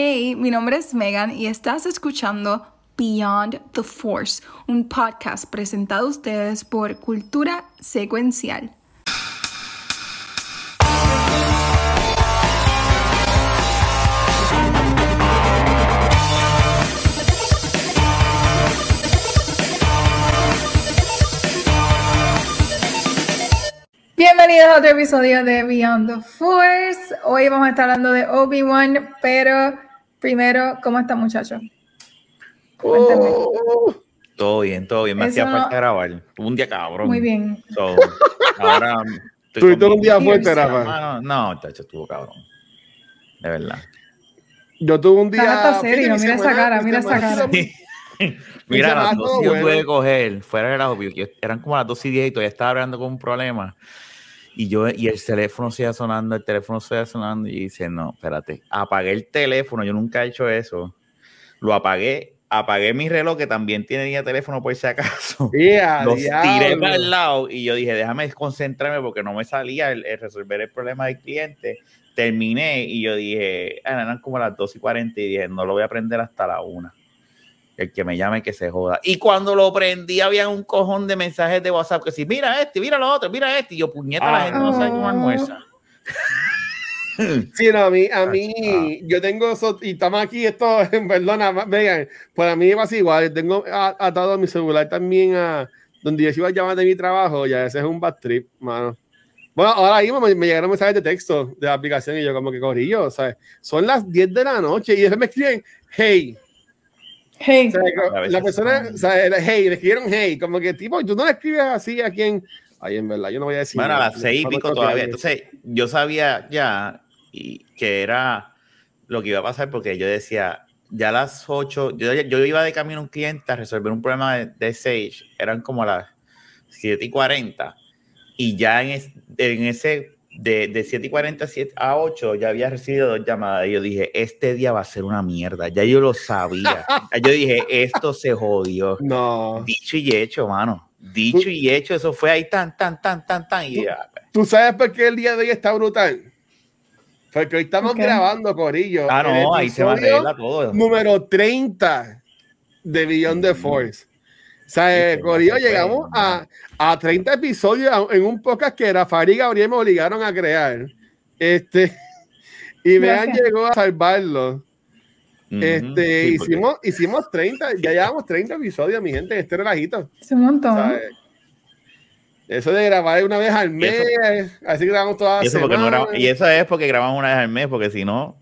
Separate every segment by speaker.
Speaker 1: Hey, mi nombre es Megan y estás escuchando Beyond the Force, un podcast presentado a ustedes por Cultura Secuencial. Bienvenidos a otro episodio de Beyond the Force. Hoy vamos a estar hablando de Obi-Wan, pero primero, ¿cómo está muchacho?
Speaker 2: Oh, todo bien, todo bien. Me hacía falta grabar. un día cabrón.
Speaker 1: Muy bien.
Speaker 2: ahora.
Speaker 3: ¿Tuviste un día fuerte, Rafa?
Speaker 2: No, no, tacho, estuvo cabrón. De verdad.
Speaker 3: Yo tuve un día.
Speaker 1: serio, mira esa cara, mira esa cara.
Speaker 2: Mira, las dos yo pude coger, fuera de la obvio, eran como las dos y diez y todavía estaba hablando con un problema. Y yo, y el teléfono sigue sonando, el teléfono sigue sonando, y dice, no, espérate, apagué el teléfono, yo nunca he hecho eso. Lo apagué, apagué mi reloj, que también tiene teléfono por si acaso. Los tiré para el lado y yo dije, déjame concentrarme porque no me salía el, resolver el problema del cliente. Terminé y yo dije, ah, eran como las 2 y 40 y dije, no lo voy a aprender hasta la 1 el que me llame que se joda. Y cuando lo prendí había un cojón de mensajes de WhatsApp que sí, mira este, mira lo otro, mira este. Y yo, puñeta, la gente no sabe cómo almuerza.
Speaker 3: Sí, no, a mí, a mí, yo tengo, y estamos aquí, esto, perdona, vean, pues a mí pasa igual, tengo atado a mi celular también a donde yo iba a llamar de mi trabajo, y a veces es un bad trip, mano. Bueno, ahora mismo me, llegaron mensajes de texto de la aplicación y yo como que corrillo, ¿sabes? Son las 10 de la noche y ellos me escriben, hey, Hey. la persona, o sea, hey, le escribieron hey, como que tipo, tú no le escribes así a quien. Ay, en verdad, yo no voy a decir.
Speaker 2: Bueno, a las seis y pico todavía. Entonces, yo sabía ya y que era lo que iba a pasar porque yo decía, ya a las ocho, yo, yo iba de camino a un cliente a resolver un problema de, de Sage, eran como las siete y cuarenta, y ya en, en ese de, de 7 y 47 a 8 ya había recibido dos llamadas y yo dije, este día va a ser una mierda, ya yo lo sabía. yo dije, esto se jodió.
Speaker 3: No.
Speaker 2: Dicho y hecho, mano. Dicho y hecho, eso fue ahí tan, tan, tan, tan, tan. Y ya,
Speaker 3: pues. ¿Tú sabes por qué el día de hoy está brutal? Porque hoy estamos grabando, Corillo.
Speaker 2: Ah, no, ahí se arregla todo.
Speaker 3: Número 30 de Beyond the Force. O sea, Corillo, llegamos a, a 30 episodios en un podcast que Rafael y Gabriel me obligaron a crear. Este, y vean, llegó a salvarlo. Este, hicimos, hicimos 30, ya llevamos 30 episodios, mi gente, este relajito.
Speaker 1: Es un montón.
Speaker 3: Eso de grabar una vez al mes, así grabamos todas
Speaker 2: las semanas. y eso es porque grabamos una vez al mes, porque si no.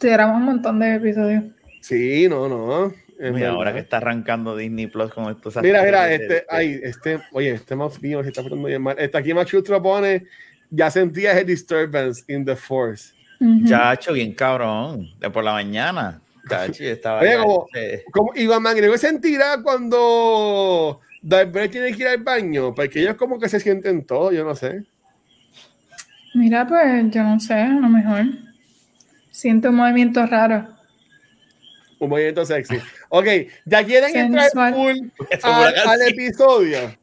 Speaker 1: Sí, grabamos un montón de episodios.
Speaker 3: Sí, no, no.
Speaker 2: Mira, ahora que está arrancando Disney Plus con estos
Speaker 3: Mira, mira, este, ay, este, oye, este mouse mío se está poniendo bien mal. Este aquí Machustro pone, ya sentía ese disturbance in the force.
Speaker 2: Ya, hecho bien cabrón, de por la mañana. Chacho, estaba
Speaker 3: oye, como, como Iván Mangrego sentirá cuando Darth tiene que ir al baño, porque ellos como que se sienten todo, yo no sé.
Speaker 1: Mira, pues yo no sé, a lo mejor. Siento un movimiento raro.
Speaker 3: Un movimiento sexy. Ok, ya quieren entrar full al, episodio.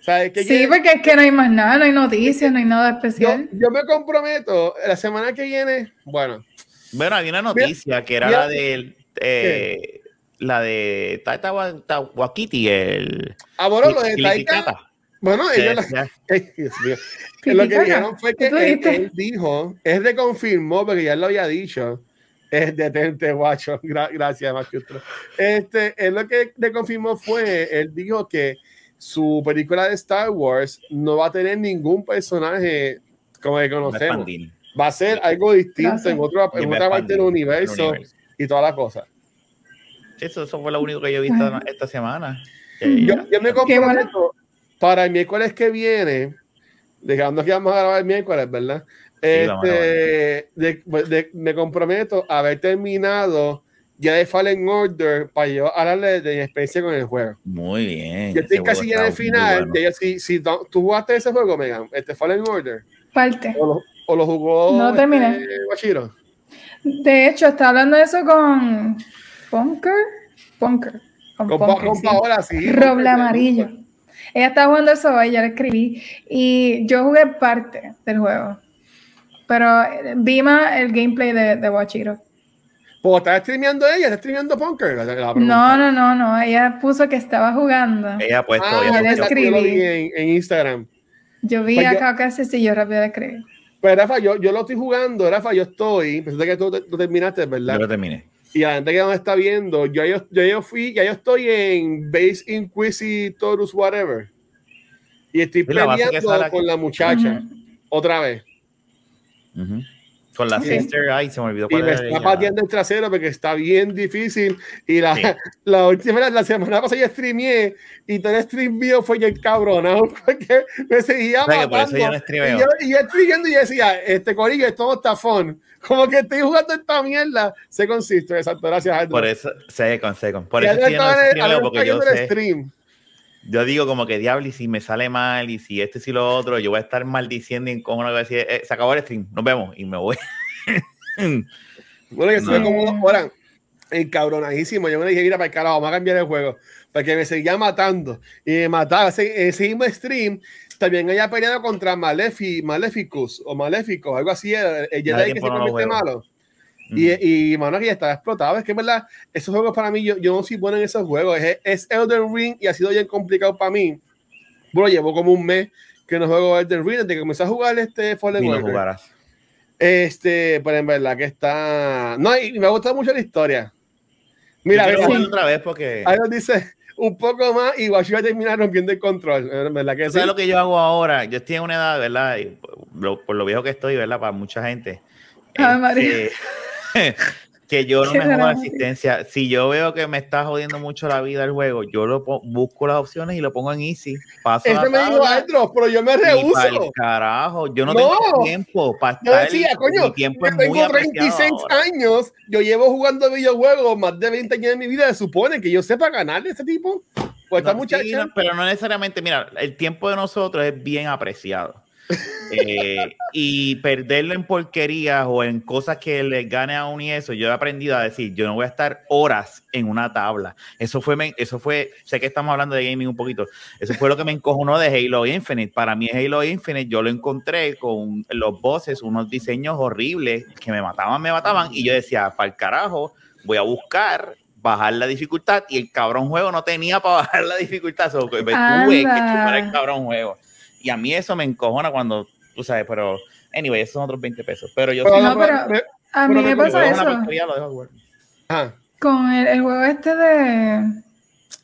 Speaker 1: sí, porque es que no hay más nada, no hay noticias, no hay nada especial.
Speaker 3: Yo, me comprometo, la semana que viene, bueno.
Speaker 2: Bueno, había una noticia que era la de eh, la de Taita Wakiti, el.
Speaker 3: Ah, bueno, lo de Taita. Bueno, ellos lo que dijeron fue que él, dijo, es de confirmó, porque ya lo había dicho, es detente, guacho. gracias, Maestro. Este, él lo que le confirmó fue, él dijo que su película de Star Wars no va a tener ningún personaje como que conocemos. Va a ser algo distinto en, otro, en otra parte del universo, y toda la cosa.
Speaker 2: Eso, eso fue lo único que yo he visto esta semana.
Speaker 3: Yo, yo, me comprometo para el miércoles que viene, dejando que vamos a grabar el miércoles, ¿verdad? Este, de, me comprometo a haber terminado ya de Fallen Order para yo hablarle de mi experiencia con el juego.
Speaker 2: Muy bien.
Speaker 3: Yo estoy casi ya en el final. si, si tú jugaste ese juego, Megan, este Fallen Order.
Speaker 1: Parte.
Speaker 3: O lo, o lo jugó.
Speaker 1: No terminé.
Speaker 3: Este,
Speaker 1: de hecho, está hablando de eso con Punker. Punker.
Speaker 3: Con, con, Paola, sí.
Speaker 1: Roble amarillo. Ella está jugando eso hoy, ya le escribí. Y yo jugué parte del juego. Pero vi más el gameplay de, de Wachiro.
Speaker 3: Pues está streameando ella, está streameando Punker.
Speaker 1: no, no, no, no. Ella puso que estaba jugando.
Speaker 2: Ella ha puesto.
Speaker 3: Ah, ella escribí. En, en, Instagram.
Speaker 1: Yo vi pues acá casi si yo rápido le escribí.
Speaker 3: Pero Rafa, yo, yo lo estoy jugando, Rafa, yo estoy. Pensé que tú, tú, terminaste, ¿verdad?
Speaker 2: Yo lo terminé.
Speaker 3: Y la gente que nos está viendo, yo, yo, yo, fui, ya yo estoy en Base Inquisitorus Whatever. Y estoy peleando con la muchacha. Otra vez.
Speaker 2: Con la sister, ay, se me olvidó.
Speaker 3: Y me está pateando el trasero porque está bien difícil. Y la, la última, la semana pasada yo streameé y todo el stream mío fue el cabrón, porque me seguía matando. y yo, y yo streameando y decía, este corillo, esto no está fun. Como que estoy jugando esta mierda. Se consiste, exacto, gracias
Speaker 2: Por eso, se con, se con. Por eso estoy no porque yo sé. Stream yo digo como que diablo, y si me sale mal, y si este y lo otro, yo voy a estar maldiciendo y como no voy a decir, eh, se acabó el stream, nos vemos, y me voy.
Speaker 3: bueno, yo estuve como dos horas encabronadísimo. Yo me dije, mira, para el carajo, vamos a cambiar el juego. Porque me seguía matando. Y me mataba. Ese, ese mismo stream también había peleado contra Malefi, Maleficus o Maléfico, algo así. El, el Jedi que se convierte malo. Y, y mano, ya estaba explotado. Es que, verdad, esos juegos para mí, yo, yo no soy bueno en esos juegos. Es, es Elden Ring y ha sido bien complicado para mí. Bueno, llevo como un mes que no juego Elden Ring desde que comencé a jugar este Fallen Order. Este, pero en verdad que está. No, y me ha gustado mucho la historia. Mira,
Speaker 2: a otra vez porque.
Speaker 3: Ahí nos dice un poco más y voy a terminar rompiendo el control. ¿verdad que
Speaker 2: ¿Sabes lo que yo hago ahora? Yo estoy en una edad, ¿verdad? Y por, lo viejo que estoy, ¿verdad? Para mucha gente.
Speaker 1: Ay, María.
Speaker 2: Este, que yo no me juego asistencia. Si yo veo que me está jodiendo mucho la vida el juego, yo lo busco las opciones y lo pongo en easy. Paso
Speaker 3: Ese me dijo pero yo me rehuso.
Speaker 2: carajo, yo no, tengo tiempo para
Speaker 3: estar. Yo decía, coño, tiempo es tengo 36 años, yo llevo jugando videojuegos más de 20 años de mi vida, se supone que yo sepa ganar de ese tipo. Pues esta muchacha.
Speaker 2: pero no necesariamente, mira, el tiempo de nosotros es bien apreciado. Eh, y perderlo en porquerías o en cosas que le gane a uno y eso, yo he aprendido a decir, yo no voy a estar horas en una tabla. Eso fue, eso fue, sé que estamos hablando de gaming un poquito, eso fue lo que me encojonó de Halo Infinite. Para mí Halo Infinite yo lo encontré con los bosses, unos diseños horribles que me mataban, me mataban y yo decía, para el carajo, voy a buscar bajar la dificultad y el cabrón juego no tenía para bajar la dificultad, so, tuve que chupar el cabrón juego. Y a mí eso me encojona cuando, tú sabes, pero, anyway, esos son otros 20 pesos. Pero yo
Speaker 1: no, pero, a mí me pasa eso. Con el, el, juego este de.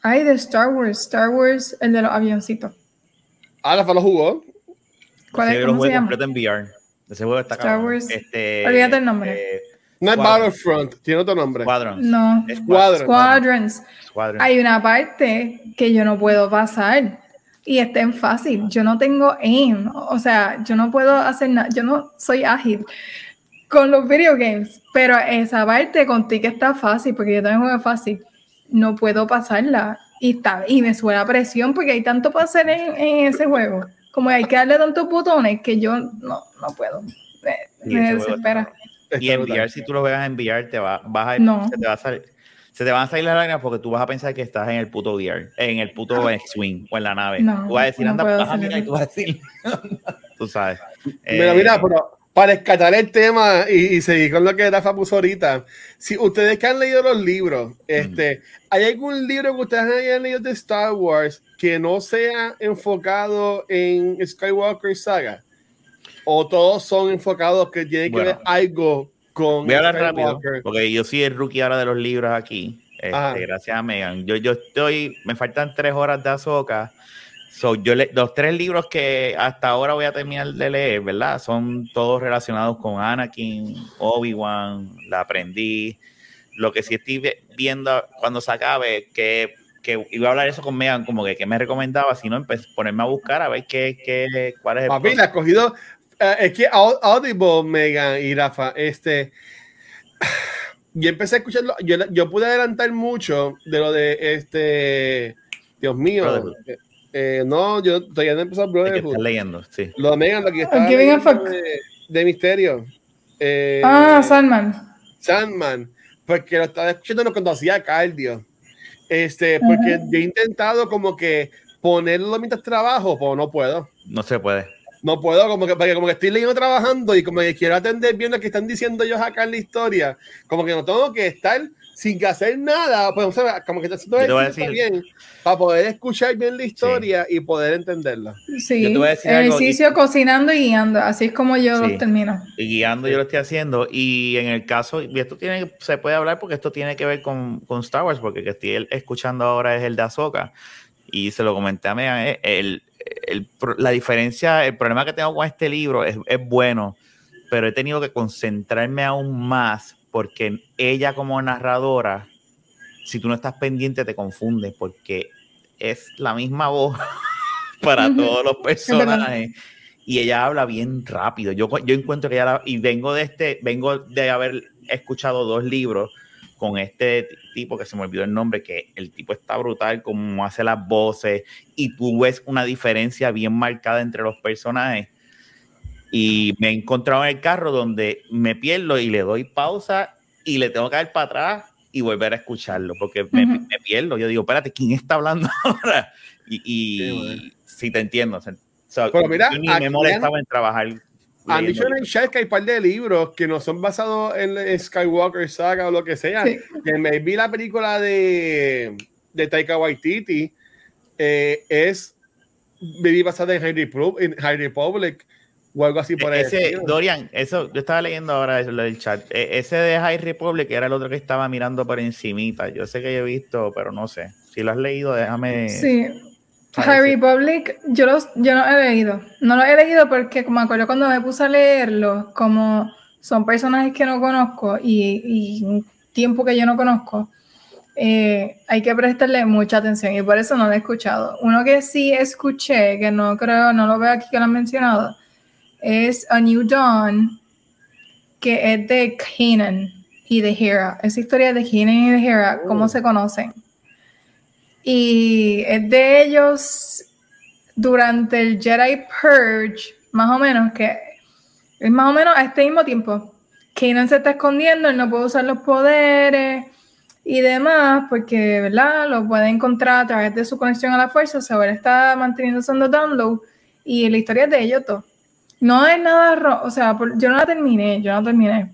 Speaker 1: Ay, de Star Wars. Star Wars, el de los avioncitos.
Speaker 3: Ah, la lo jugó.
Speaker 1: ¿Cuál es? ¿Cómo se llama?
Speaker 2: completo en VR. Ese juego está
Speaker 1: Star Wars. Este, Olvídate el nombre.
Speaker 3: Eh, no es Battlefront, tiene otro nombre.
Speaker 2: Squadrons.
Speaker 1: No. Squadrons. Squadrons. Hay una parte que yo no puedo pasar y estén fácil. Yo no tengo aim, o sea, yo no puedo hacer nada, yo no soy ágil con los video games, pero esa parte contigo está fácil, porque yo también juego fácil, no puedo pasarla. Y, está, y me suena presión porque hay tanto para hacer en, ese juego. Como hay que darle tantos botones que yo no, no puedo. Me, desespera.
Speaker 2: Y enviar, si tú lo veas enviar, te va, vas a, no. te va a salir se te van a salir las lágrimas porque tú vas a pensar que estás en el puto VR, en el puto X-Wing o en la nave. No, tú vas a decir, anda, vas a mirar y tú vas a decir, tú sabes.
Speaker 3: Mira, mira, eh, pero para escatar el tema y, seguir con lo que Rafa puso ahorita, si ustedes que han leído los libros, este, ¿hay algún libro que ustedes hayan leído de Star Wars que no sea enfocado en Skywalker Saga? ¿O todos son enfocados que tienen que ver algo Voy
Speaker 2: a hablar rápido, porque yo soy el rookie ahora de los libros aquí. Este, gracias a Megan. Yo, yo estoy, me faltan tres horas de Azoka. So, yo los tres libros que hasta ahora voy a terminar de leer, ¿verdad? Son todos relacionados con Anakin, Obi-Wan, la aprendí. Lo que sí estoy viendo cuando se acabe, que, que iba a hablar eso con Megan, como que, que me recomendaba, si no, ponerme a buscar a ver qué, qué, cuál es el.
Speaker 3: Papi, la has cogido, eh, es que Audible, Megan y Rafa, este, yo empecé a escucharlo, yo, yo pude adelantar mucho de lo de este, Dios mío, eh, eh, no, yo todavía no he empezado
Speaker 2: Brotherhood. leyendo, sí.
Speaker 3: Lo de Megan, lo que está de, de, misterio.
Speaker 1: ah, Sandman.
Speaker 3: Sandman, porque lo estaba escuchando no conocía Cardio. Este, porque yo he intentado como que ponerlo mientras trabajo, pero no puedo.
Speaker 2: No se puede.
Speaker 3: No puedo, como que, porque como que estoy leyendo trabajando y como que quiero atender bien lo que están diciendo ellos acá en la historia, como que no tengo que estar sin hacer nada, pues, como que está haciendo bien para poder escuchar bien la historia y poder entenderla.
Speaker 1: Sí, ejercicio, cocinando y guiando, así es como yo lo termino.
Speaker 2: Y guiando yo lo estoy haciendo, y en el caso, y esto tiene, se puede hablar porque esto tiene que ver con, con Star Wars, porque que estoy escuchando ahora es el de Ahsoka, y se lo comenté a Megan, el, el, la diferencia, el problema que tengo con este libro es, es bueno, pero he tenido que concentrarme aún más porque ella como narradora, si tú no estás pendiente, te confunde porque es la misma voz para todos los personajes. Y ella habla bien rápido. Yo, yo encuentro que ella y vengo de este, vengo de haber escuchado dos libros con este tipo que se me olvidó el nombre, que el tipo está brutal, como hace las voces, y tú ves una diferencia bien marcada entre los personajes. Y me he encontrado en el carro donde me pierdo y le doy pausa y le tengo que dar para atrás y volver a escucharlo, porque me, pierdo. Yo digo, espérate, ¿quién está hablando ahora? Y, si te entiendo.
Speaker 3: Pero mira,
Speaker 2: ni me molestaba en trabajar
Speaker 3: han dicho en el chat que hay un par de libros que no son basados en Skywalker Saga o lo que sea. Que me vi la película de, de Taika Waititi eh, es viví basada en High, Republic o algo así por
Speaker 2: ese, Dorian, eso yo estaba leyendo ahora eso, el chat. E-, ese de High Republic era el otro que estaba mirando por encimita. Yo sé que he visto, pero no sé. Si lo has leído, déjame.
Speaker 1: Sí, High Republic, yo, los, yo no he leído. No lo he leído porque, como me acuerdo cuando me puse a leerlo, como son personajes que no conozco y, un tiempo que yo no conozco, eh, hay que prestarle mucha atención y por eso no lo he escuchado. Uno que sí escuché, que no creo, no lo veo aquí que lo han mencionado, es A New Dawn, que es de Kanan y de Hera. Esa historia de Kanan y de Hera, cómo oh. se conocen y es de ellos durante el Jedi Purge, más o menos, que es más o menos a este mismo tiempo. Kanan se está escondiendo, él no puede usar los poderes y demás, porque, ¿verdad? Lo puede encontrar a través de su conexión a la fuerza, o sea, ahora está manteniendo usando download y la historia es de ellos todo. No es nada, o sea, yo no la terminé, yo no terminé,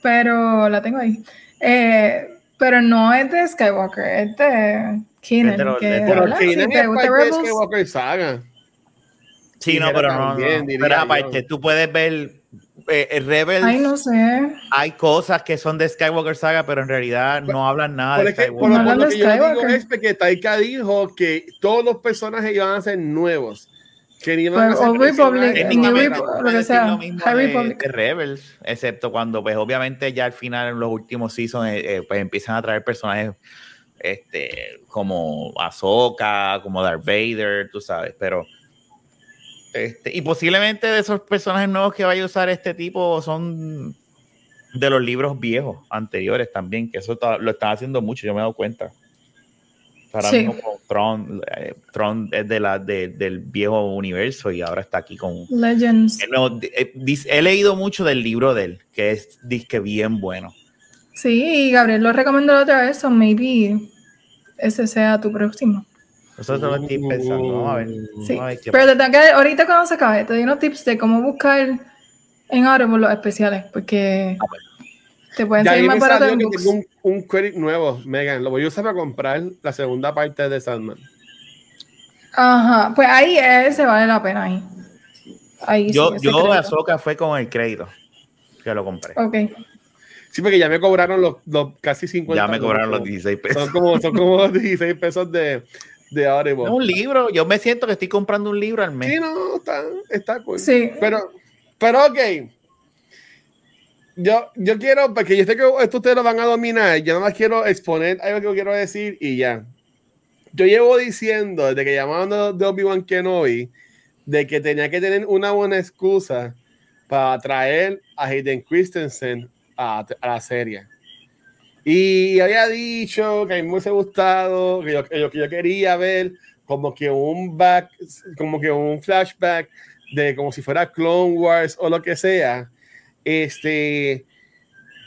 Speaker 1: pero la tengo ahí. Eh, pero no es de Skywalker, es de Keenan. que
Speaker 3: pero Keenan es parte de Skywalker Saga.
Speaker 2: Sí, no, pero no, Pero aparte, tú puedes ver eh, Rebels.
Speaker 1: Ay, no sé.
Speaker 2: Hay cosas que son de Skywalker Saga, pero en realidad no hablan nada de Skywalker.
Speaker 3: Por, lo que yo digo es que Taika dijo que todos los personajes iban a ser nuevos. Que
Speaker 1: pues, o Republic, lo que sea,
Speaker 2: Rebels, excepto cuando, pues obviamente ya al final en los últimos seasons, eh, eh, pues empiezan a traer personajes este, como Ahsoka, como Darth Vader, tú sabes, pero este, y posiblemente de esos personajes nuevos que vaya a usar este tipo son de los libros viejos anteriores también, que eso lo están haciendo mucho, yo me he dado cuenta. Ahora mismo Tron, eh, Tron es de la, del viejo universo y ahora está aquí con
Speaker 1: Legends.
Speaker 2: Eh, he leído mucho del libro de él, que es disque bien bueno.
Speaker 1: Sí, Gabriel lo recomendó otra vez, o maybe ese sea tu próximo.
Speaker 2: Eso lo estoy pensando, vamos a ver.
Speaker 1: Sí. Pero te que, ahorita cuando se acabe, te doy unos tips de cómo buscar en Audible los especiales, porque ah, te pueden ser más barato en books.
Speaker 3: Un, un credit nuevo, Megan, lo voy a usar para comprar la segunda parte de Sandman.
Speaker 1: Ajá, pues ahí ese vale la pena ahí. ahí
Speaker 2: yo, sí, yo Azoka fue con el crédito que lo compré.
Speaker 1: Ok.
Speaker 3: Sí, porque ya me cobraron los, los casi 50
Speaker 2: Ya me cobraron los 16 pesos.
Speaker 3: Son como, son como 16 pesos de, de Audible.
Speaker 2: Un libro, yo me siento que estoy comprando un libro al mes.
Speaker 3: Sí, no, está, está cool.
Speaker 1: Sí.
Speaker 3: Pero, pero ok, yo, yo quiero, porque yo sé que esto ustedes lo van a dominar, yo nada más quiero exponer algo que quiero decir y ya. Yo llevo diciendo desde que llamaban de Obi-Wan Kenobi de que tenía que tener una buena excusa para traer a Hayden Christensen a, la serie. Y había dicho que a mí me hubiese gustado, que yo, que yo, quería ver como que un back, como que un flashback de como si fuera Clone Wars o lo que sea este,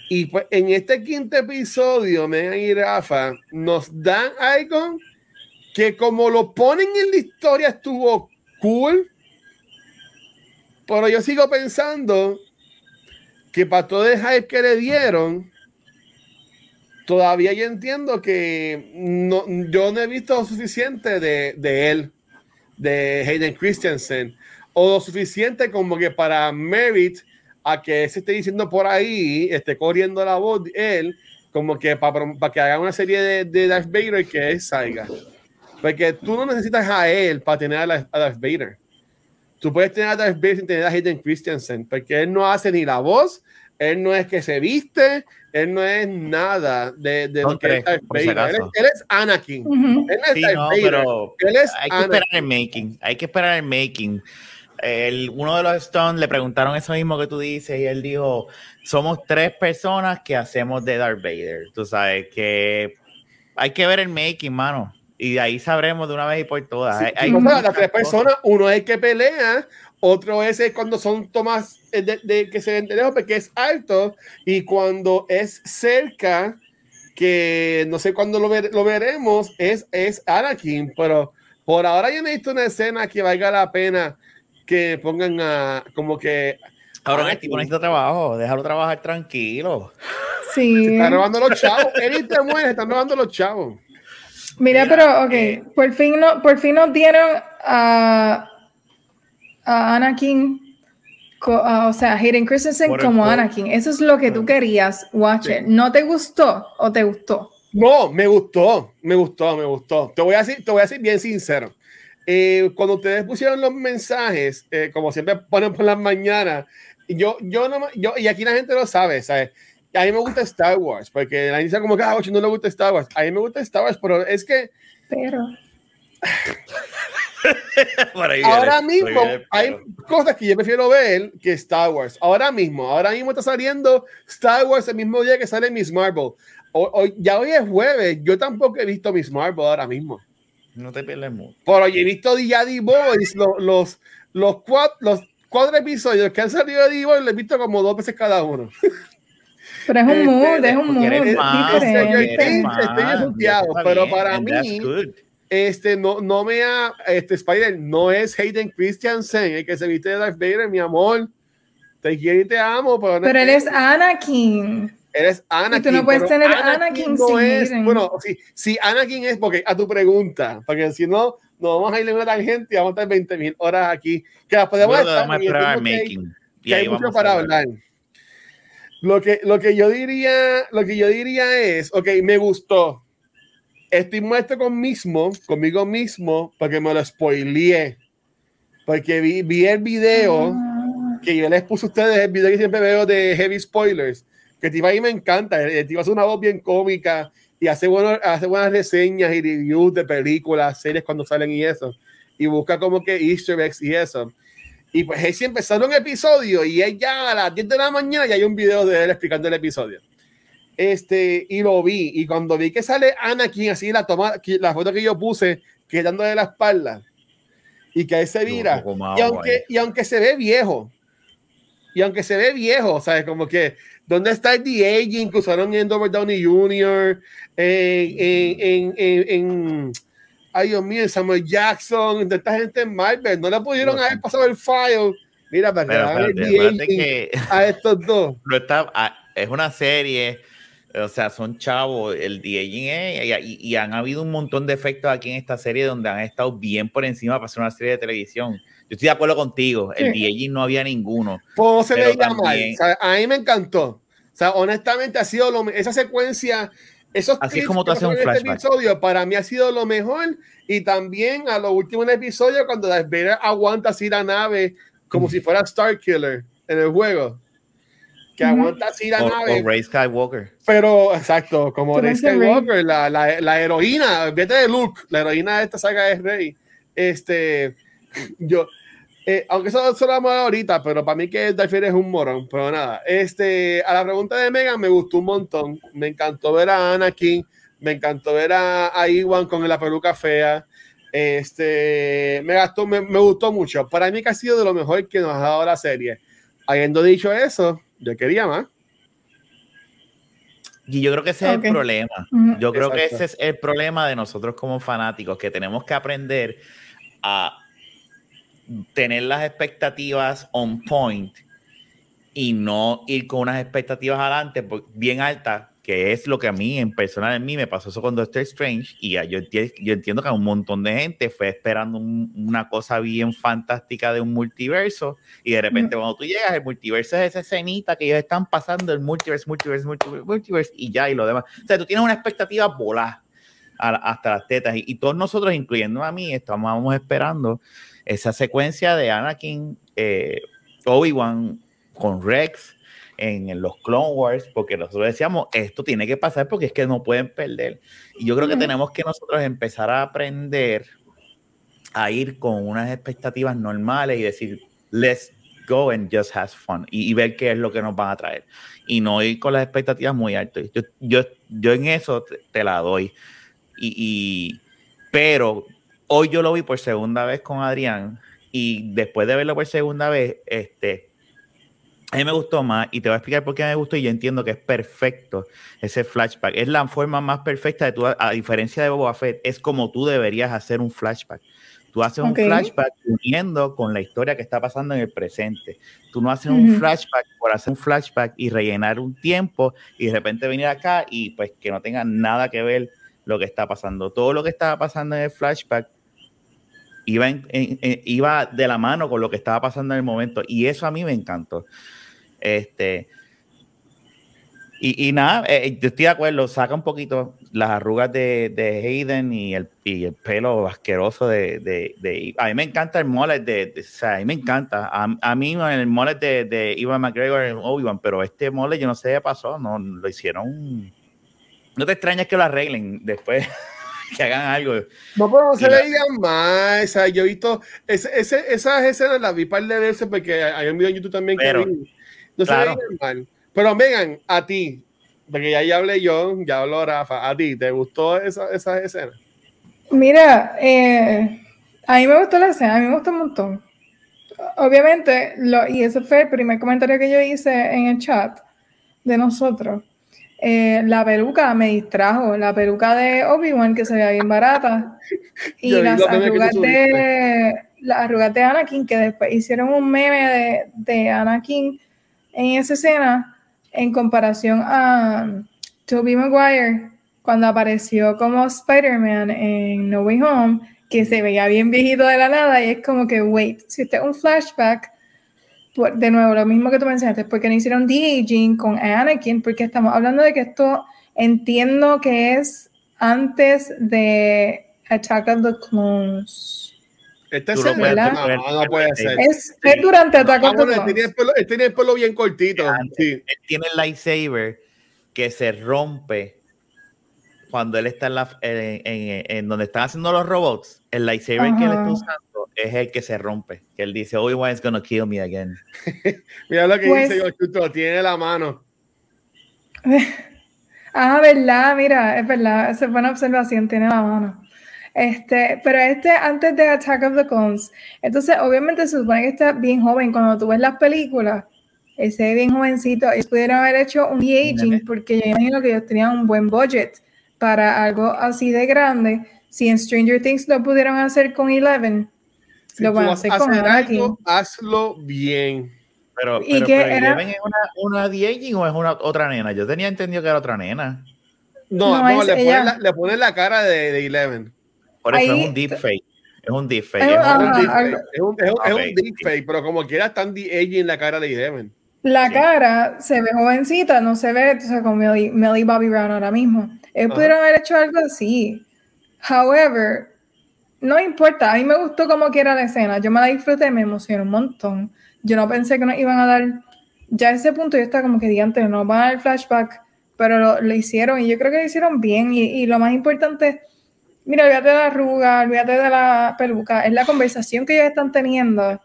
Speaker 3: y pues en este quinto episodio, Megan y Rafa, nos dan algo que como lo ponen en la historia estuvo cool, Pero yo sigo pensando que para todo el hype que le dieron, todavía yo entiendo que no, yo no he visto suficiente de, de él, de Hayden Christensen, o lo suficiente como que para merit a que se esté diciendo por ahí, esté corriendo la voz él, como que para, para que haga una serie de, de Darth Vader que es salga. Porque tú no necesitas a él para tener a, Darth Vader. Tú puedes tener a Darth Vader sin tener a Hayden Christensen, porque él no hace ni la voz, él no es que se viste, él no es nada de, de lo que es Darth Vader. Él, es Anakin. Él es Darth Vader.
Speaker 2: él es hay que esperar el making. Hay que esperar el making. El, uno de los Stones le preguntaron eso mismo que tú dices y él dijo, somos tres personas que hacemos de Darth Vader. Tú sabes que hay que ver el making, mano. Y de ahí sabremos de una vez y por todas. hay,
Speaker 3: las tres personas, uno es el que pelea, otro es cuando son tomas de, que se ven de lejos porque es alto, y cuando es cerca, que no sé cuándo lo, lo veremos, es, es Anakin, pero por ahora yo necesito una escena que valga la pena que pongan a como que
Speaker 2: Ahora el tipo necesita trabajo, déjalo trabajar tranquilo.
Speaker 1: Sí.
Speaker 3: Se están robando los chavos. Él te muere, están robando los chavos.
Speaker 1: Mira, pero, ok, eh, por fin, no, por fin nos dieron a, a Anakin, o sea, Hayden Christensen como Anakin. Eso es lo que tú querías, Watcher. ¿No te gustó o te gustó?
Speaker 3: No, me gustó, me gustó, me gustó. Te voy a decir, te voy a decir bien sincero. Eh, cuando ustedes pusieron los mensajes, eh, como siempre ponen por las mañanas, yo, yo no, yo, y aquí la gente lo sabe, ¿sabes? A mí me gusta Star Wars, porque la gente dice como que ah, no le gusta Star Wars. A mí me gusta Star Wars, pero es que.
Speaker 1: Pero.
Speaker 3: ahora mismo hay cosas que yo prefiero ver que Star Wars. Ahora mismo, ahora mismo está saliendo Star Wars el mismo día que sale Miss Marvel. Hoy, ya hoy es jueves, yo tampoco he visto Miss Marvel ahora mismo.
Speaker 2: No te pierdes mucho.
Speaker 3: Pero he visto The Boys, los, los, los, cuatro, los cuatro episodios que han salido de The Boys, los he visto como dos veces cada uno.
Speaker 1: Pero es un este, mood, es un mood.
Speaker 3: Estoy pero para mí, este, no, no me ha, este, Spider, no es Hayden Christensen, el que se viste de Darth Vader, mi amor. Te quiero y te amo, pero,
Speaker 1: pero él es Anakin.
Speaker 3: Eres Anakin.
Speaker 1: Y tú no puedes tener Anakin,
Speaker 3: no es, Bueno, si, si Anakin es, porque a tu pregunta, porque si no, no vamos a ir en una tangente y vamos a estar 20 mil horas aquí, que las podemos bueno, estar.
Speaker 2: Vamos making.
Speaker 3: y hay mucho para hablar. Lo que, lo que yo diría, lo que yo diría es, ok, me gustó. Estoy muerto con mismo, conmigo mismo, porque me lo spoileé. Porque vi, vi el video ah. que yo les puse a ustedes, el video que siempre veo de heavy spoilers. Que tipo ahí me encanta. El tipo hace una voz bien cómica y hace, bueno, hace buenas reseñas y reviews de películas, series cuando salen y eso. Y busca como que easter eggs y eso. Y pues él siempre sale un episodio y él ya a las 10 de la mañana ya hay un video de él explicando el episodio. Este, y lo vi. Y cuando vi que sale Anakin así, la toma, la foto que yo puse, quedándole la espalda, y que él se vira, y aunque, y aunque se ve viejo, y aunque se ve viejo, ¿sabes? Como que, ¿dónde está el de-aging que usaron en Robert Downey Jr., en, en, en ay Dios mío, Samuel Jackson, de esta gente en Marvel, no le pudieron haber pasado el file. Mira, para que, a estos dos.
Speaker 2: No está, ah, es una serie, o sea, son chavos, el es, y, y, han habido un montón de efectos aquí en esta serie donde han estado bien por encima para hacer una serie de televisión. Yo estoy de acuerdo contigo, el de no había ninguno.
Speaker 3: ¿Cómo se veía mal? a mí me encantó. O sea, honestamente ha sido lo, esa secuencia esos
Speaker 2: Así como tú haces un este
Speaker 3: episodio para mí ha sido lo mejor y también a lo último en el episodio cuando Darth Vader aguanta así la nave como si fuera Star Killer en el juego que aguanta así la nave.
Speaker 2: O Rey Skywalker.
Speaker 3: Pero, exacto, como Rey Skywalker, la, la, la, heroína, vete de Luke, la heroína de esta saga es Rey. Este, yo, eh, aunque eso solo vamos ahorita, pero para mí que Darth es un morón, pero nada. Este, a la pregunta de Megan me gustó un montón. Me encantó ver a Anakin, me encantó ver a, a Iwan con la peluca fea. Este, me, gastó, me, gustó mucho. Para mí que ha sido de lo mejor que nos ha dado la serie. Habiendo dicho eso, yo quería más.
Speaker 2: Y yo creo que ese es el problema. Yo creo que ese es el problema de nosotros como fanáticos, que tenemos que aprender a tener las expectativas on point y no ir con unas expectativas adelante pues, bien altas que es lo que a mí, en personal, en mí me pasó eso con Doctor Strange, y yo, yo entiendo que un montón de gente fue esperando una cosa bien fantástica de un multiverso, y de repente cuando tú llegas, el multiverso es esa escenita que ellos están pasando, el multiverso, multiverso, multiverso, multiverso, y ya, y lo demás. O sea, tú tienes una expectativa volada hasta las tetas, y, todos nosotros, incluyendo a mí, estamos esperando esa secuencia de Anakin, eh, Obi-Wan con Rex, en, los Clone Wars, porque nosotros decíamos, esto tiene que pasar porque es que no pueden perder. Y yo creo que tenemos que nosotros empezar a aprender a ir con unas expectativas normales y decir, let's go and just have fun y, ver qué es lo que nos van a traer y no ir con las expectativas muy altas. Yo, yo, yo en eso te, la doy. Y, y, pero hoy yo lo vi por segunda vez con Adrián y después de verlo por segunda vez, este, a mí me gustó más y te voy a explicar por qué me gustó y yo entiendo que es perfecto ese flashback. Es la forma más perfecta de tu, a diferencia de Boba Fett, es como tú deberías hacer un flashback. Tú haces un flashback uniendo con la historia que está pasando en el presente. Tú no haces un flashback por hacer un flashback y rellenar un tiempo y de repente venir acá y pues que no tenga nada que ver lo que está pasando. Todo lo que estaba pasando en el flashback iba, iba de la mano con lo que estaba pasando en el momento y eso a mí me encantó. Este, y, y nada, eh, yo estoy de acuerdo, saca un poquito las arrugas de, de Hayden y el, y el, pelo asqueroso de, de, A mí me encanta el mullet de. o sea, a mí me encanta. A, a mí el mullet de, de Ivan McGregor en Obi-Wan, pero este mullet yo no sé qué pasó, no lo hicieron. No te extrañas que lo arreglen después. que hagan algo.
Speaker 3: No, pero no se veían más. O sea, yo he visto ese, ese, esas escenas las vi par de veces porque hay un video en YouTube también que vi no claro. se mal. Pero Megan, a ti, porque ya, ya hablé yo, ya habló Rafa, ¿a ti te gustó esa, esa escena?
Speaker 1: Mira, eh, a mí me gustó la escena, a mí me gustó un montón. Obviamente, lo, y ese fue el primer comentario que yo hice en el chat de nosotros. Eh, la peluca me distrajo, la peluca de Obi-Wan que se veía bien barata y las arrugas de las arrugas de Anakin que después hicieron un meme de, de Anakin en esa escena en comparación a Tobey Maguire cuando apareció como Spider-Man en No Way Home, que se veía bien viejito de la nada y es como que, wait, si este es un flashback, de nuevo, lo mismo que tú mencionaste, porque no hicieron de-aging con Anakin, porque estamos hablando de que esto entiendo que es antes de Attack of the Clones.
Speaker 3: Este es el no, puede ser.
Speaker 1: Es, durante the
Speaker 3: Él tiene el pelo bien cortito. Sí.
Speaker 2: Él tiene el lightsaber que se rompe cuando él está en, la, en, en, donde están haciendo los robots. El lightsaber que él está usando es el que se rompe. Que él dice, Obi-Wan is gonna kill me again.
Speaker 3: Mira lo que pues, dice Chuto, tiene la mano.
Speaker 1: ah, verdad, mira, es verdad, esa es buena observación, tiene la mano. Este, pero este antes de Attack of the Clones. Entonces, obviamente se supone que está bien joven. Cuando tú ves las películas, ese bien jovencito, ellos pudieron haber hecho un de-aging porque yo imagino que ellos tenían un buen budget para algo así de grande. Si en Stranger Things lo pudieron hacer con Eleven, lo van a hacer con algo,
Speaker 3: Hazlo bien.
Speaker 2: Pero, ¿Y pero, Eleven es una, una de-aging o es una otra nena? Yo tenía entendido que era otra nena.
Speaker 3: No, no, le, ponen la, le, ponen la, cara de, de Eleven.
Speaker 2: Por eso es un deepfake. Es un deepfake. Es, un deepfake.
Speaker 3: Es un, deepfake, pero como quiera están de en la cara de Eleven.
Speaker 1: La cara se ve jovencita, no se ve o sea, como Melly, Bobby Brown ahora mismo. Ellos pudieron haber hecho algo así. However, no importa, a mí me gustó como quiera la escena. Yo me la disfruté, me emocionó un montón. Yo no pensé que nos iban a dar. Ya a ese punto yo estaba como que diante, no van a dar flashback, pero lo, hicieron y yo creo que lo hicieron bien. Y, y lo más importante Mira, olvídate de la arruga, olvídate de la peluca, es la conversación que ellos están teniendo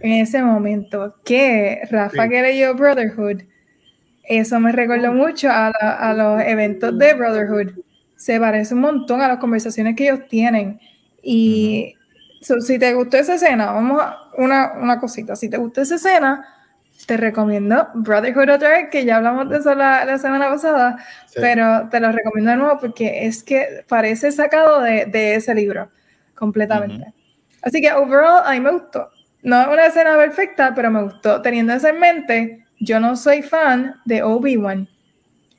Speaker 1: en ese momento. Que Rafa que leyó Brotherhood, eso me recordó mucho a, los eventos de Brotherhood. Se parece un montón a las conversaciones que ellos tienen. Y si te gustó esa escena, vamos a una, una cosita. Si te gustó esa escena, te recomiendo Brotherhood otra vez, que ya hablamos de eso la, semana pasada, pero te lo recomiendo de nuevo porque es que parece sacado de, ese libro completamente. Así que overall a mí me gustó. No es una escena perfecta, pero me gustó. Teniendo eso en mente, yo no soy fan de Obi-Wan.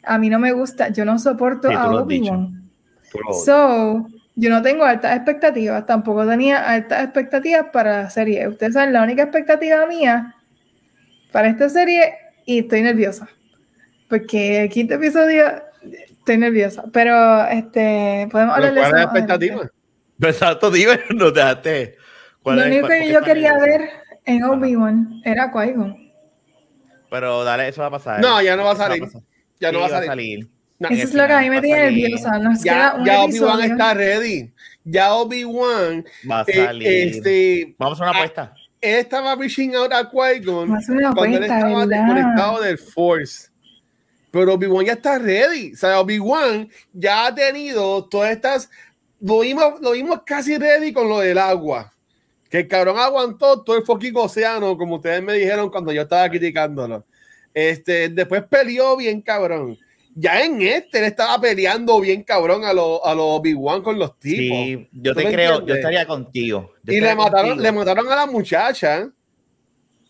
Speaker 1: A mí no me gusta, yo no soporto a Obi-Wan. So, yo no tengo altas expectativas, tampoco tenía altas expectativas para la serie. Ustedes saben, la única expectativa mía para esta serie, y estoy nerviosa, porque el quinto episodio estoy nerviosa, pero este, podemos hablar de
Speaker 3: eso. ¿Cuál es la expectativa?
Speaker 2: Exacto, dime, no te
Speaker 1: Lo único que yo quería ver en Obi-Wan era Qui-Gon.
Speaker 2: Pero dale, eso va a pasar.
Speaker 3: No, ya no va a salir. Ya no va a salir.
Speaker 1: eso es lo que a mí me tiene nerviosa.
Speaker 3: ya, ya Obi-Wan está ready. Ya Obi-Wan
Speaker 2: va a eh, salir.
Speaker 3: este,
Speaker 2: Vamos a una apuesta.
Speaker 3: Él estaba reaching out a Qui-Gon cuando él estaba desconectado del Force. Pero Obi-Wan ya está ready. O sea, Obi-Wan ya ha tenido todas estas. Lo vimos, lo vimos casi ready con lo del agua. Que el cabrón aguantó todo el fucking océano, como ustedes me dijeron cuando yo estaba criticándolo. Este, después peleó bien cabrón. Ya en este él estaba peleando bien cabrón a los a Obi-Wan con los tipos. Sí,
Speaker 2: yo te creo, yo estaría contigo.
Speaker 3: y le mataron, le mataron a la muchacha.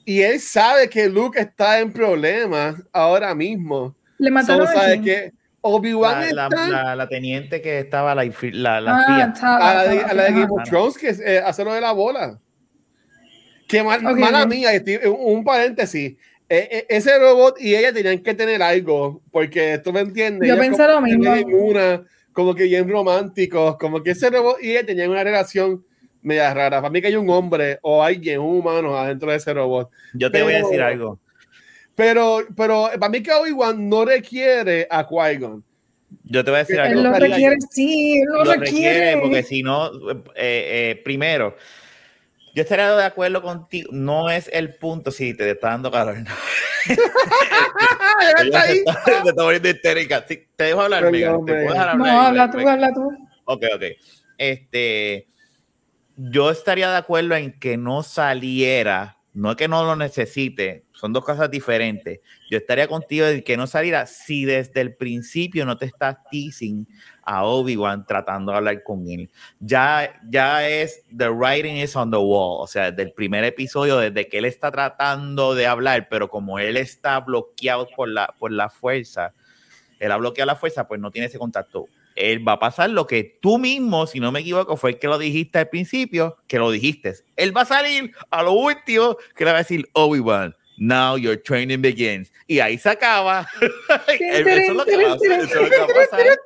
Speaker 3: Y él sabe que Luke está en problemas ahora mismo.
Speaker 1: Le mataron
Speaker 3: a que Obi-Wan
Speaker 2: la, la, la, teniente que estaba la, la,
Speaker 3: la ah, a, la de, Game of Thrones que eh, hace lo de la bola. Que mal, mala mía, un paréntesis. E, e, ese robot y ella tenían que tener algo, porque tú me entiendes.
Speaker 1: Yo pensé lo mismo.
Speaker 3: Una, como que bien románticos, como que ese robot y ella tenían una relación media rara. Para mí que hay un hombre o alguien, un humano adentro de ese robot.
Speaker 2: Yo te voy a decir algo.
Speaker 3: Pero, pero para mí que Obi-Wan no requiere a Qui-Gon.
Speaker 2: Yo te voy a decir algo.
Speaker 1: Él lo requiere, sí, lo, requiere.
Speaker 2: Porque si no, eh, eh, primero, yo estaría de acuerdo contigo. No es el punto. Sí, te está dando calor. te está poniendo histérica. te dejo hablar, amiga. ¿Te puedo
Speaker 1: dejar hablar? No, habla tú, habla tú.
Speaker 2: Ok, ok. Este, yo estaría de acuerdo en que no saliera, no es que no lo necesite, son dos cosas diferentes. Yo estaría contigo de que no saliera si desde el principio no te estás teasing a Obi-Wan tratando de hablar con él. Ya, ya es, the writing is on the wall, o sea, desde el primer episodio, desde que él está tratando de hablar, pero como él está bloqueado por la, por la fuerza, él ha bloqueado la fuerza, pues no tiene ese contacto. Él va a pasar lo que tú mismo, si no me equivoco, fue el que lo dijiste al principio, que lo dijiste. Él va a salir a lo último que le va a decir Obi-Wan Now your training begins. Y ahí se acaba. eso es lo que va, a pasar.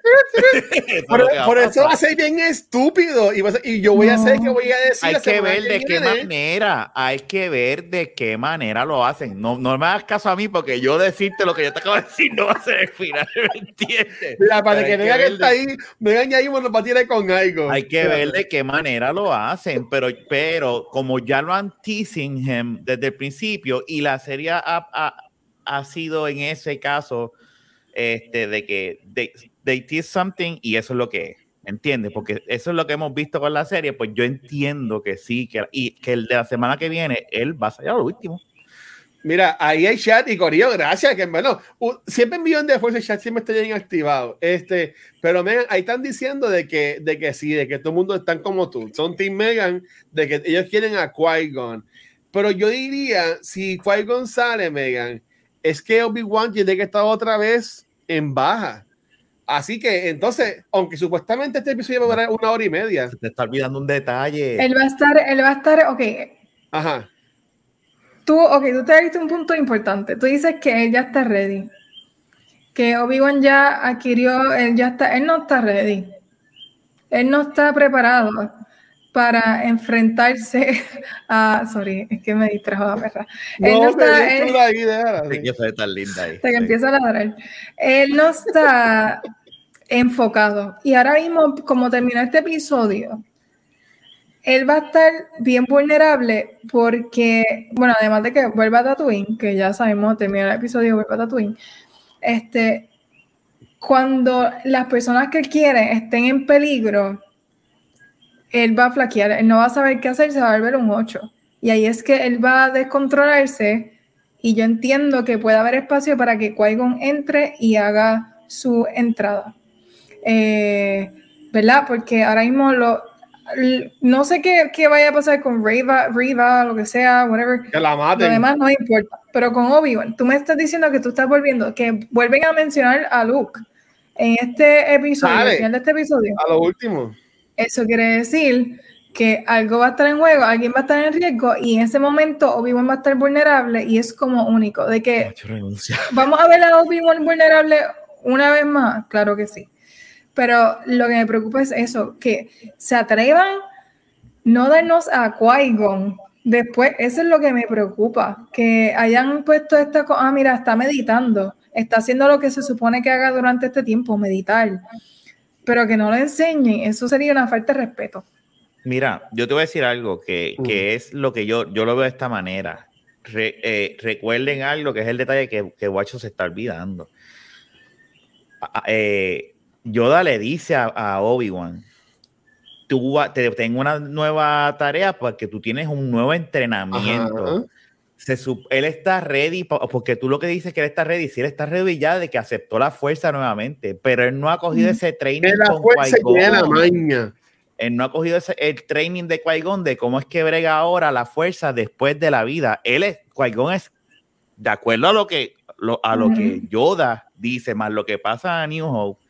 Speaker 3: Por, eso va a ser bien estúpido. Y, y yo voy a hacer que voy a decir.
Speaker 2: Hay que ver de qué manera. Hay que ver de qué manera lo hacen. No, no me hagas caso a mí porque yo decirte lo que yo te acabo de decir no va a ser el final. ¿Me entiendes?
Speaker 3: Mira, para que diga que está ahí, me añadimos nos va a tirar con algo.
Speaker 2: Hay que ver de qué manera lo hacen. Pero, pero como ya lo han teasing him desde el principio y las serie ha, ha, sido en ese caso este, de que they, they teach something y eso es lo que es. ¿Entiendes? Porque eso es lo que hemos visto con la serie. Pues yo entiendo que sí, que, y que el de la semana que viene, él va a salir a lo último.
Speaker 3: Mira, ahí hay chat y Corillo, gracias, que bueno, siempre en millón de fuerza el chat siempre está bien activado. Este, pero Megan, ahí están diciendo de que, de que sí, de que todo el mundo están como tú. Son Team Megan, de que ellos quieren a Qui-Gon. Pero yo diría, si Qui González, Megan, es que Obi-Wan tiene que estar otra vez en baja. Así que entonces, aunque supuestamente este episodio va a durar una hora y media.
Speaker 2: Se te está olvidando un detalle.
Speaker 1: Él va a estar, él va a estar, ok.
Speaker 3: Ajá.
Speaker 1: Tú, ok, tú te has visto un punto importante. Tú dices que él ya está ready. Que Obi-Wan ya adquirió, él ya está, él no está ready. Él no está preparado para enfrentarse a. Sorry, es que me distrajo la perra.
Speaker 3: No, él no está. Él,
Speaker 2: que tan linda ahí.
Speaker 1: que empieza a ladrar. Él no está enfocado. Y ahora mismo, como terminó este episodio, él va a estar bien vulnerable porque, bueno, además de que vuelva a Tatooine, que ya sabemos, termina el episodio, vuelve a Tatooine, este, cuando las personas que él quiere estén en peligro, él va a flaquear, él no va a saber qué hacer, se va a volver un 8. Y ahí es que él va a descontrolarse y yo entiendo que puede haber espacio para que qui entre y haga su entrada. Eh, ¿Verdad? Porque ahora mismo lo, no sé qué, qué, vaya a pasar con Riva, Riva, lo que sea, whatever.
Speaker 3: Que la maten.
Speaker 1: Lo demás no importa. Pero con Obi-Wan, tú me estás diciendo que tú estás volviendo, que vuelven a mencionar a Luke en este episodio, al final de este episodio.
Speaker 3: A lo último.
Speaker 1: Eso quiere decir que algo va a estar en juego, alguien va a estar en riesgo y en ese momento Obi-Wan va a estar vulnerable y es como único. De que vamos a ver a Obi-Wan vulnerable una vez más, claro que sí. Pero lo que me preocupa es eso, que se atrevan no darnos a Qui-Gon. Después, eso es lo que me preocupa, que hayan puesto esta cosa, ah, mira, está meditando, está haciendo lo que se supone que haga durante este tiempo, meditar, pero que no lo enseñen, eso sería una falta de respeto.
Speaker 2: Mira, yo te voy a decir algo que, que es lo que yo, yo lo veo de esta manera. Eh, recuerden algo que es el detalle que, que Guacho se está olvidando. Eh, Yoda le dice a, Obi-Wan, tú te tengo una nueva tarea porque tú tienes un nuevo entrenamiento. Se, él está ready, porque tú lo que dices que él está ready, si él está ready ya de que aceptó la fuerza nuevamente, pero él no ha cogido ese training
Speaker 3: la fuerza la maña.
Speaker 2: Él no ha cogido ese, el training de qui de cómo es que brega ahora la fuerza después de la vida. Él es, qui es, de acuerdo a lo que, a lo que Yoda dice, más lo que pasa a New Hope,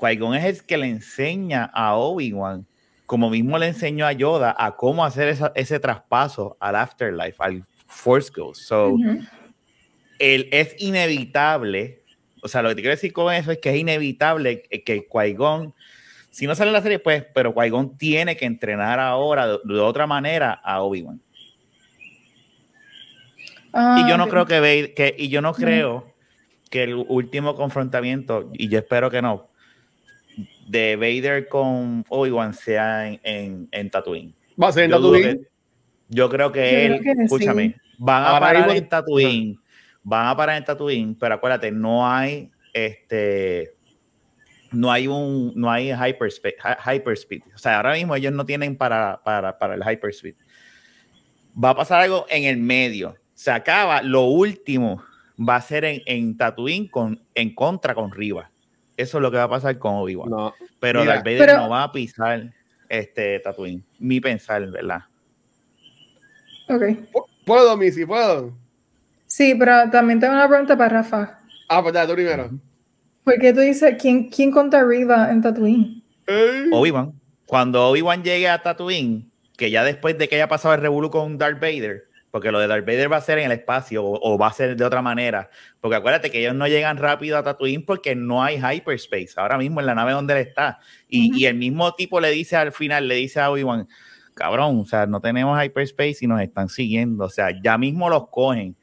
Speaker 2: Qui-Gon es el que le enseña a Obi-Wan, como mismo le enseñó a Yoda, a cómo hacer ese traspaso al afterlife, al Force Ghost. So, él es inevitable, o sea, lo que te quiero decir con eso es que es inevitable que Qui-Gon, si no sale la serie, pues, pero Qui-Gon tiene que entrenar ahora de, otra manera a Obi-Wan. y yo no creo que, que y yo no creo que el último confrontamiento, y yo espero que no, de Vader con Obi-Wan sea en, en, Tatooine.
Speaker 3: ¿Va a ser en Tatooine?
Speaker 2: yo creo que él, escúchame, van a parar en Tatooine, van a parar en Tatooine, pero acuérdate, no hay este no hay un no hay hyperspeed, hyperspeed. O sea, ahora mismo ellos no tienen para, para, para el hyperspeed. Va a pasar algo en el medio. Se acaba, lo último va a ser en, en Tatooine con, en contra con Riva. Eso es lo que va a pasar con Obi-Wan. pero Darth Vader no va a pisar este Tatooine. Mi pensar, ¿verdad?
Speaker 1: Ok.
Speaker 3: ¿Puedo, Missy? ¿Puedo?
Speaker 1: Sí, pero también tengo una pregunta para Rafa.
Speaker 3: Ah, pues ya, tú primero.
Speaker 1: ¿Por qué tú dices quién, quién contra Riva en Tatooine?
Speaker 2: Obi-Wan. Cuando Obi-Wan llegue a Tatooine, que ya después de que haya pasado el revuelo con Darth Vader, porque lo de Darth Vader va a ser en el espacio o, va a ser de otra manera. Porque acuérdate que ellos no llegan rápido a Tatooine porque no hay hyperspace ahora mismo en la nave donde él está. Y, el mismo tipo le dice al final, le dice a Obi-Wan, cabrón, o sea, no tenemos hyperspace y nos están siguiendo. O sea, ya mismo los cogen.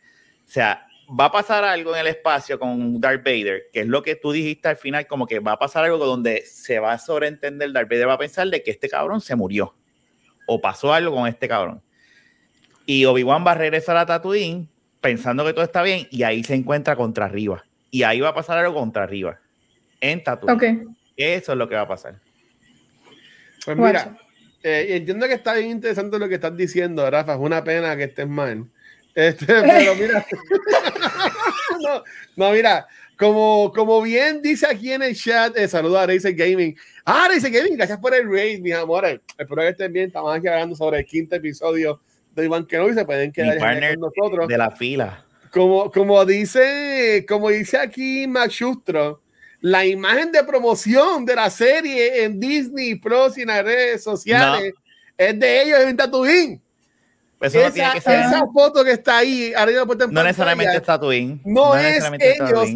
Speaker 2: O sea, va a pasar algo en el espacio con Darth Vader, que es lo que tú dijiste al final, como que va a pasar algo donde se va a sobreentender, Darth Vader va a pensar de que este cabrón se murió. O pasó algo con este cabrón. Y Obi-Wan va a regresar a Tatooine pensando que todo está bien y ahí se encuentra contra arriba. Y ahí va a pasar algo contra arriba. En Tatooine. Eso es lo que va a pasar.
Speaker 3: Pues mira, eh, entiendo que está bien interesante lo que estás diciendo, Rafa. Es una pena que estés mal. Este, pero mira. no, mira, como, como bien dice aquí en el chat, eh, saluda a Razer Gaming. Ah, Razer Gaming, gracias por el raid, mis amores. Espero que estén bien. Estamos aquí hablando sobre el quinto episodio de Iván Kenobi se pueden quedar con nosotros.
Speaker 2: De la fila.
Speaker 3: Como, como, dice, como dice aquí Max Schustro, la imagen de promoción de la serie en Disney Plus y en las redes sociales es de ellos en Tatooine.
Speaker 2: Eso esa, no tiene que ser.
Speaker 3: Esa foto que está ahí arriba
Speaker 2: de No necesariamente es Tatooine.
Speaker 3: No, es ellos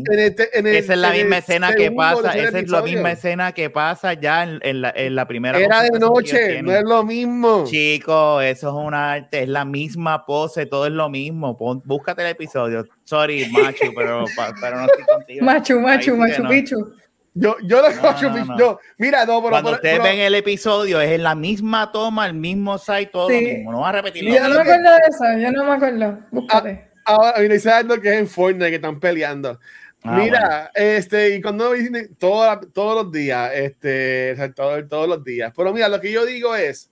Speaker 3: en
Speaker 2: el, Esa es la misma escena que pasa. Esa es la misma escena que pasa ya en, la, en la, primera.
Speaker 3: Era de noche, no es lo mismo.
Speaker 2: Chico, eso es un arte, es la misma pose, todo es lo mismo. búscate el episodio. Sorry, macho, pero, pero no estoy contigo.
Speaker 1: Macho, macho, macho, bicho.
Speaker 3: Yo, yo lo yo, mira, no, pero,
Speaker 2: Cuando ustedes ven el episodio, es en la misma toma, el mismo site, todo lo mismo. No va a repetirlo.
Speaker 1: Yo no me acuerdo de eso, yo no me acuerdo. Búscate.
Speaker 3: Ah, ahora, mira, sabes lo que es en Fortnite que están peleando. Ah, mira, este, y cuando dicen todo, todos los días, este, todo, todos los días. Pero mira, lo que yo digo es,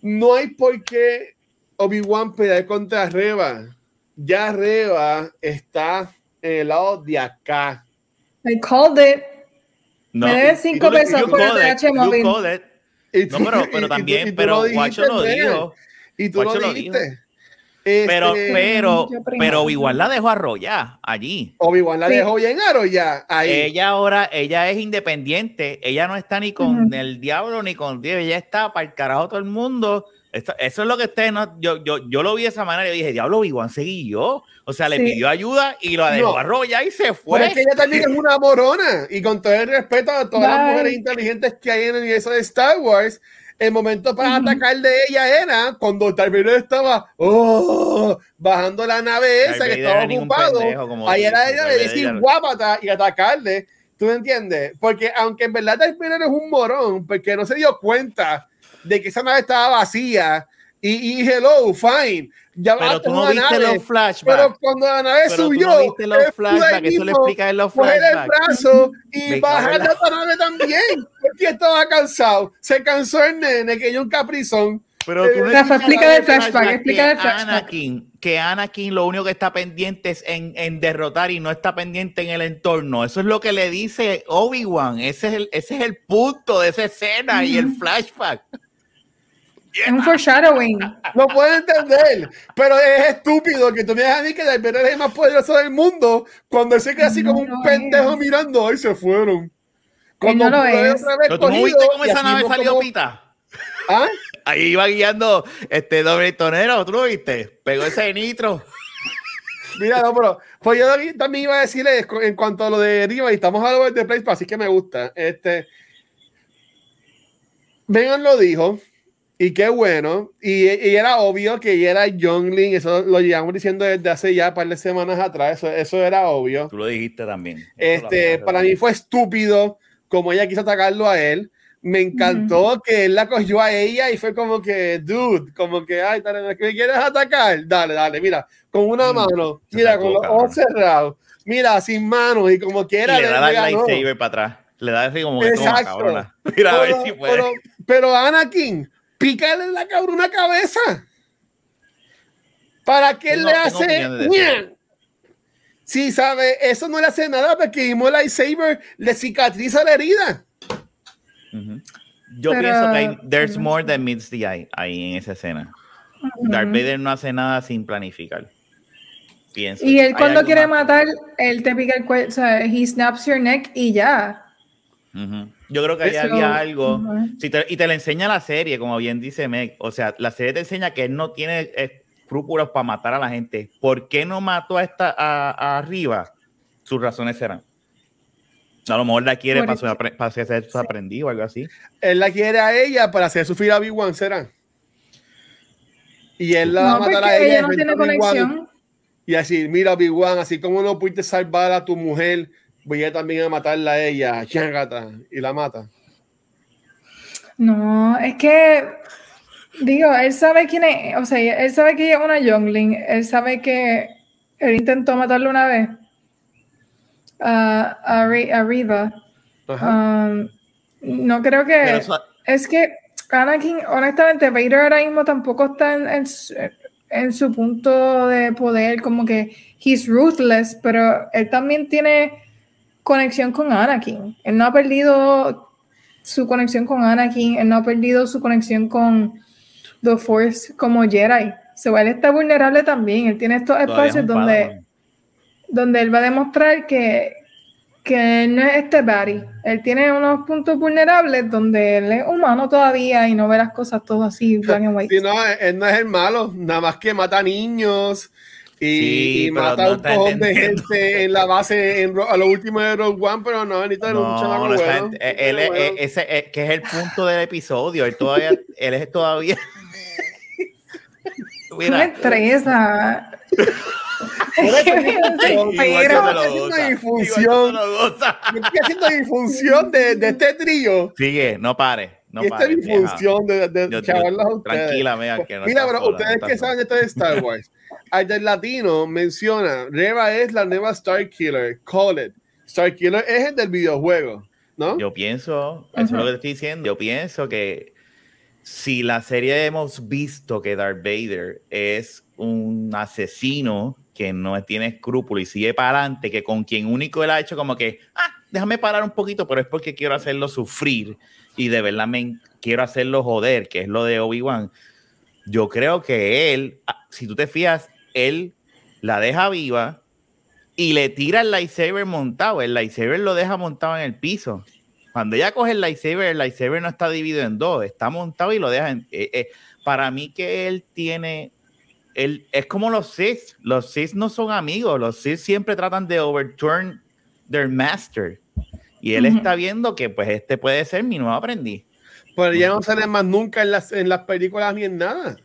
Speaker 3: no hay por qué Obi-Wan pelear contra Reba. Ya Reba está en el lado de acá.
Speaker 1: I called it. No, Me deben 5 pesos por el TH móvil.
Speaker 2: no, pero, pero también, pero Guacho lo dijo.
Speaker 3: Y tú lo dijiste.
Speaker 2: pero, este, pero, pero Obi-Wan la dejó arrollar allí.
Speaker 3: Obi-Wan la dejó bien arrollar ahí.
Speaker 2: Ella ahora, ella es independiente. Ella no está ni con el diablo ni con Dios. Ella está para el carajo todo el mundo. Eso es lo que ustedes no. Yo, yo, yo lo vi de esa manera y dije, diablo, Obi-Wan seguí yo. O sea, le pidió ayuda y lo dejó arrollar y se fue.
Speaker 3: Pero es que ella también es una morona. Y con todo el respeto a todas las mujeres inteligentes que hay en el universo de Star Wars, el momento para atacar de ella era cuando Darth estaba oh, bajando la nave esa que estaba ocupado. Ahí era ella de decir guapata y atacarle. ¿Tú me entiendes? Porque aunque en verdad Darth es un morón, porque no se dio cuenta de que esa nave estaba vacía y, y hello, fine.
Speaker 2: Ya pero tú no viste los flashbacks.
Speaker 3: Pero cuando la nave pero subió, tú
Speaker 2: no viste los flashbacks, eso le explica en los flashbacks.
Speaker 3: el brazo y bajar la nave también, porque estaba cansado. Se cansó el nene, que yo un caprizón.
Speaker 2: Pero tú no
Speaker 1: Rafa, explica el flashback, explica el flashback.
Speaker 2: Anakin, que Anakin lo único que está pendiente es en, en, derrotar y no está pendiente en el entorno. Eso es lo que le dice Obi-Wan. Ese, es el, ese es el punto de esa escena y el flashback.
Speaker 1: Es un foreshadowing.
Speaker 3: No puedo entender, pero es estúpido que tú me digas a mí que Darth es el más poderoso del mundo cuando él se queda así como un pendejo mirando y se fueron.
Speaker 1: Cuando no lo es.
Speaker 2: Pero tú no viste cómo esa nave salió pita.
Speaker 3: ¿Ah?
Speaker 2: Ahí iba guiando este doble tonero, ¿tú lo viste? Pegó ese nitro.
Speaker 3: Mira, no, pero pues yo también iba a decirle en cuanto a lo de Riva, y estamos hablando de Place, así que me gusta. Este, Vengan lo dijo, y qué bueno. Y, era obvio que ella era Youngling. Eso lo llevamos diciendo desde hace ya un par de semanas atrás. Eso, eso era obvio.
Speaker 2: Tú lo dijiste también.
Speaker 3: Este, para mí fue estúpido como ella quiso atacarlo a él. Me encantó que él la cogió a ella y fue como que, dude, como que, ay, ¿me quieres atacar? Dale, dale, mira, con una mm. mano, mira, con los ojos cerrados, mira, sin manos y como quiera.
Speaker 2: Y le da la lightsaber para atrás. Le da así como que Exacto. Toma, Mira, a ver si puede.
Speaker 3: Pero, pero Anakin, pícale la una cabeza. ¿Para qué le hace? Sí, sabe, eso no le hace nada porque mismo el lightsaber le cicatriza la herida.
Speaker 2: Yo pienso que hay, there's more than meets the eye ahí en esa escena. Darth Vader no hace nada sin planificar. Pienso.
Speaker 1: Y él cuando quiere matar, él te pica el cuello, o sea, he snaps your neck y ya.
Speaker 2: Yo creo que ahí había algo. y te lo enseña la serie, como bien dice Meg. O sea, la serie te enseña que él no tiene escrúpulos para matar a la gente. ¿Por qué no mató a esta arriba? Sus razones serán. A lo mejor la quiere para, su, para ser su aprendido o algo así.
Speaker 3: Él la quiere a ella para hacer sufrir a Big One, será. Y él la va a matar a ella.
Speaker 1: no tiene conexión.
Speaker 3: Y así, mira, Big One, así como no pudiste salvar a tu mujer voy a también a matarla a ella, y la mata.
Speaker 1: No, es que, digo, él sabe quién es, o sea, él sabe que ella es una Youngling, él sabe que él intentó matarla una vez a, Riva. Um, no creo que... Es que Anakin, honestamente, Vader ahora mismo tampoco está en, en su punto de poder, como que he's ruthless, pero él también tiene conexión con Anakin. Él no ha perdido su conexión con Anakin, él no ha perdido su conexión con The Force como Jedi. So, él está vulnerable también. Él tiene estos espacios donde, donde él va a demostrar que, que no es este Barry. Él tiene unos puntos vulnerables donde él es humano todavía y no ve las cosas todo así, black and white.
Speaker 3: no, él no es el malo, nada más que mata niños y, mata un cojón de gente en la base en, a lo último de Rogue One, pero no, Anita no, no, no bueno.
Speaker 2: Él, es, ese, eh, que es el punto del episodio. Él todavía, él es todavía.
Speaker 1: Mira. estresa.
Speaker 3: pero haciendo difusión. Estoy haciendo difusión de, de este trío.
Speaker 2: Sigue, no pare. No
Speaker 3: y esta difusión de, de, de
Speaker 2: ustedes. Tranquila, mea, que no
Speaker 3: Mira, pero ustedes que saben esto de Star Wars al del latino menciona, Reva es la nueva Star Killer, call it. Star Killer es el del videojuego, ¿no?
Speaker 2: Yo pienso, es lo que te estoy diciendo, yo pienso que si la serie hemos visto que Darth Vader es un asesino que no tiene escrúpulos y sigue para adelante, que con quien único él ha hecho como que, ah, déjame parar un poquito, pero es porque quiero hacerlo sufrir y de verdad me quiero hacerlo joder, que es lo de Obi-Wan. Yo creo que él, ah, si tú te fías, él la deja viva y le tira el lightsaber montado. El lightsaber lo deja montado en el piso. Cuando ella coge el lightsaber, el lightsaber no está dividido en dos, está montado y lo deja en. Eh, eh, para mí, que él tiene. Él, es como los Sith. Los Sith no son amigos. Los Sith siempre tratan de overturn their master. Y él está viendo que, pues, este puede ser mi nuevo aprendiz.
Speaker 3: Pero ya no sale más nunca en las, en las películas ni en nada.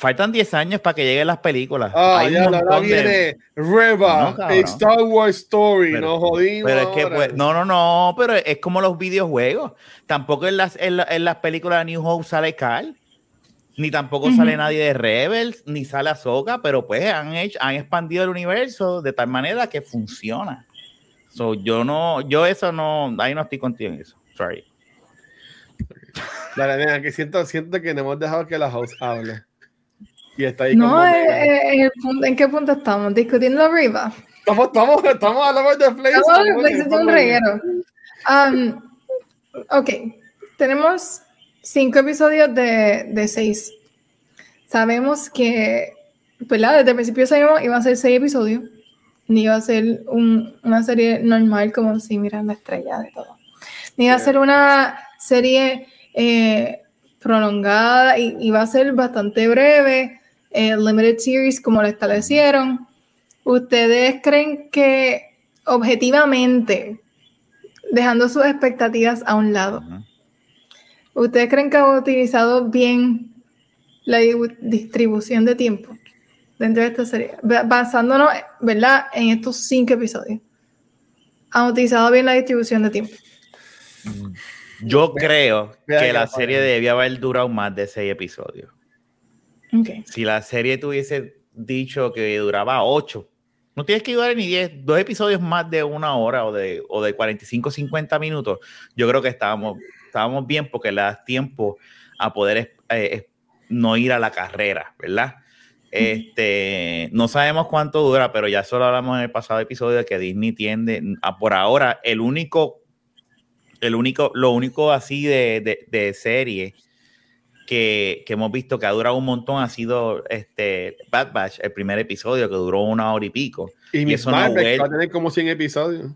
Speaker 2: Faltan 10 años para que lleguen las películas.
Speaker 3: Ah, ya la viene Reba, Star Wars Story, no jodimos.
Speaker 2: Pero es que, pues, no, no, no, pero es como los videojuegos. Tampoco en las, en, las películas de New Hope sale Carl, ni tampoco sale nadie de Rebels, ni sale Ahsoka, pero pues han, hecho, han expandido el universo de tal manera que funciona. So, yo no, yo eso no, ahí no estoy contigo en eso. Sorry.
Speaker 3: Dale, que siento, siento que no hemos dejado que la house hable.
Speaker 1: Y está ahí no, eh, eh, en, qué punto estamos? ¿Discutiendo arriba?
Speaker 3: Estamos, estamos, estamos hablando de Play. Estamos
Speaker 1: de Play, es un reguero. Um, ok, tenemos cinco episodios de, de seis. Sabemos que, ¿verdad? Desde el principio sabíamos que iba a ser seis episodios. Ni iba a ser un, una serie normal como si miran la estrella de todo. Ni iba a ser una serie eh, prolongada y iba a ser bastante breve eh, limited series como lo establecieron, ¿ustedes creen que objetivamente, dejando sus expectativas a un lado, ¿ustedes creen que han utilizado bien la distribución de tiempo dentro de esta serie? Basándonos, ¿verdad?, en estos cinco episodios. ¿Han utilizado bien la distribución de tiempo?
Speaker 2: Yo creo que la serie debía haber durado más de seis episodios. Si la serie tuviese dicho que duraba 8, no tienes que durar ni 10, dos episodios más de una hora o de, o de 45, 50 minutos, yo creo que estábamos, estábamos bien porque le das tiempo a poder eh, no ir a la carrera, ¿verdad? Este, no sabemos cuánto dura, pero ya solo hablamos en el pasado episodio de que Disney tiende a por ahora el único, el único, lo único así de, de, de serie que, hemos visto que ha durado un montón ha sido este Bad Batch, el primer episodio que duró una hora y pico.
Speaker 3: Y, eso va a tener como 100 episodios.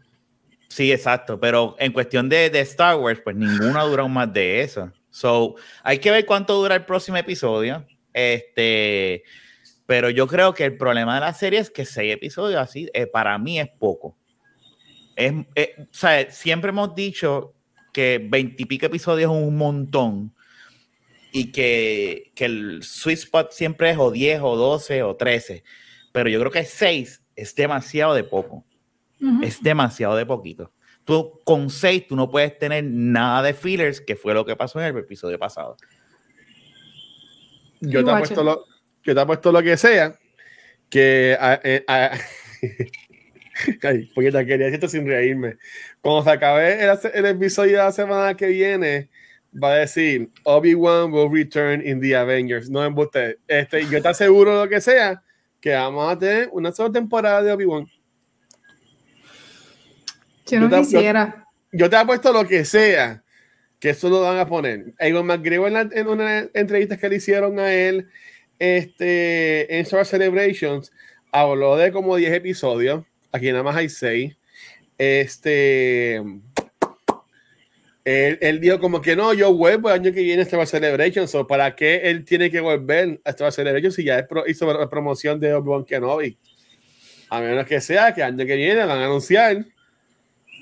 Speaker 2: Sí, exacto, pero en cuestión de, de Star Wars, pues ninguna ha durado más de eso. So, hay que ver cuánto dura el próximo episodio. Este, pero yo creo que el problema de la serie es que seis episodios así, eh, para mí es poco. Es, eh, o sea, siempre hemos dicho que veintipico episodios es un montón y que, que, el sweet spot siempre es o 10 o 12 o 13, pero yo creo que 6 es demasiado de poco. Es demasiado de poquito. Tú con 6 tú no puedes tener nada de fillers, que fue lo que pasó en el episodio pasado.
Speaker 3: Yo te, apuesto lo, yo te apuesto lo que sea, que... Eh, Ay, porque te quería decir esto sin reírme. Cuando se acabe el, el episodio de la semana que viene, va a decir Obi-Wan will return in the Avengers. No embuste. Este, yo te aseguro lo que sea que vamos a tener una sola temporada de Obi-Wan.
Speaker 1: Yo no quisiera.
Speaker 3: Yo, te he puesto lo que sea que eso lo van a poner. Ewan McGregor en, en una entrevista que le hicieron a él este, en Star Celebrations habló de como 10 episodios. Aquí nada más hay 6. Este él, él, dijo como que no, yo vuelvo el año que viene a Star Wars Celebration, so, ¿para qué él tiene que volver a Wars Celebration si ya hizo la promoción de Obi-Wan Kenobi? A menos que sea que el año que viene van a anunciar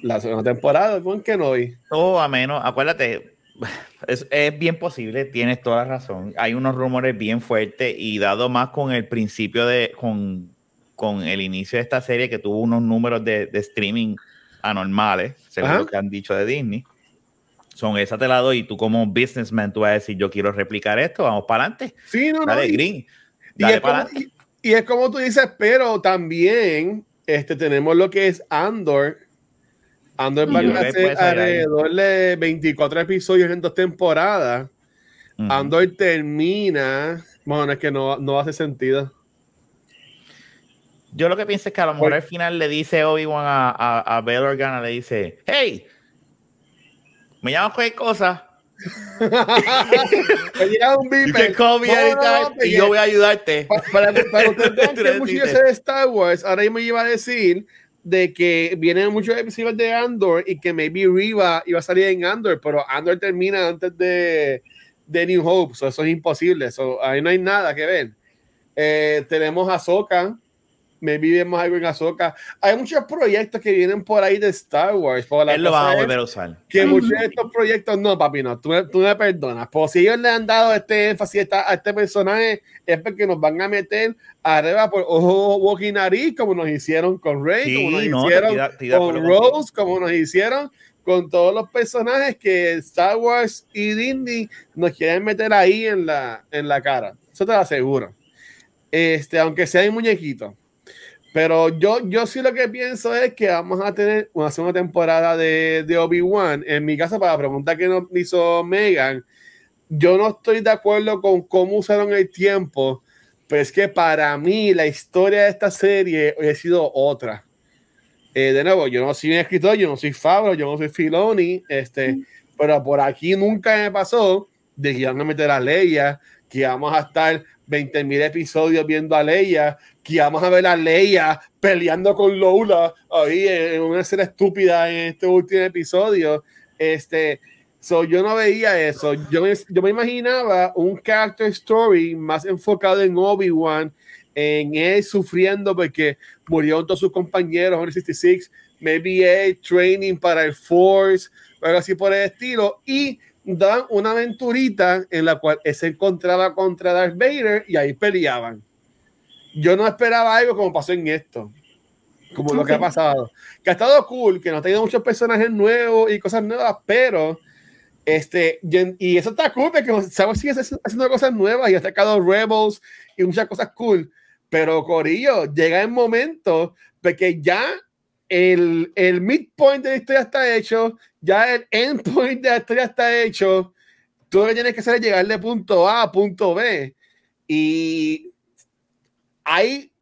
Speaker 3: la segunda temporada de Obi-Wan Kenobi.
Speaker 2: Todo a menos, acuérdate, es, es, bien posible, tienes toda la razón. Hay unos rumores bien fuertes y dado más con el principio de, con, con el inicio de esta serie que tuvo unos números de, de streaming anormales, según lo que han dicho de Disney son esa te la doy y tú como businessman tú vas a decir yo quiero replicar esto, vamos para adelante.
Speaker 3: Sí, no,
Speaker 2: dale,
Speaker 3: no.
Speaker 2: Green,
Speaker 3: dale y, para como, y, y, es como tú dices, pero también este, tenemos lo que es Andor. Andor va a hacer alrededor de 24 episodios en dos temporadas. Uh -huh. Andor termina. Bueno, es que no, no hace sentido.
Speaker 2: Yo lo que pienso es que a lo mejor al final le dice Obi-Wan a, a, a Bail Organa, le dice, hey, me llamas cualquier cosa, me llega un beeper. y yo voy a ayudarte.
Speaker 3: Para, para, para ustedes vean que mucho de Star Wars, ahora me iba a decir de que vienen muchos episodios de Andor y que maybe Riva iba a salir en Andor, pero Andor termina antes de, de New Hope, eso es imposible, ahí no hay nada que ver. Eh, tenemos a Soka, me vivimos algo en Azoka. Hay muchos proyectos que vienen por ahí de Star Wars.
Speaker 2: Él lo va a volver a usar.
Speaker 3: Que muchos de estos proyectos, no, papi, no, tú, tú me perdonas. Pues si ellos le han dado este énfasis a este personaje, es porque nos van a meter arriba por ojo, boca y nariz, como nos hicieron con Rey, como nos hicieron con Rose, como nos hicieron con todos los personajes que Star Wars y Disney nos quieren meter ahí en la, en la cara. Eso te lo aseguro. Este, aunque sea un muñequito. Pero yo, yo sí lo que pienso es que vamos a tener una segunda temporada de, de Obi-Wan. En mi caso, para la pregunta que nos hizo Megan, yo no estoy de acuerdo con cómo usaron el tiempo, pero es que para mí la historia de esta serie ha sido otra. Eh, de nuevo, yo no soy un escritor, yo no soy Fabro, yo no soy Filoni, este, pero por aquí nunca me pasó de que iban a meter a Leia, que vamos a estar 20.000 episodios viendo a Leia, que vamos a ver a Leia peleando con Lola ahí en una escena estúpida en este último episodio. Este, so, yo no veía eso. Yo me, yo me imaginaba un character story más enfocado en Obi-Wan, en él sufriendo porque murió todos sus compañeros en el 66, maybe training para el Force, algo así por el estilo, y daban una aventurita en la cual se encontraba contra Darth Vader y ahí peleaban. Yo no esperaba algo como pasó en esto, como lo que ha pasado. Que ha estado cool, que nos ha tenido muchos personajes nuevos y cosas nuevas, pero este, y eso está cool, porque sabes sigue haciendo cosas nuevas y ha sacado Rebels y muchas cosas cool. Pero Corillo, llega el momento porque ya el, el midpoint de la historia está hecho, ya el endpoint de la historia está hecho. Tú lo que tienes que hacer es llegar de punto A a punto B. Y hay,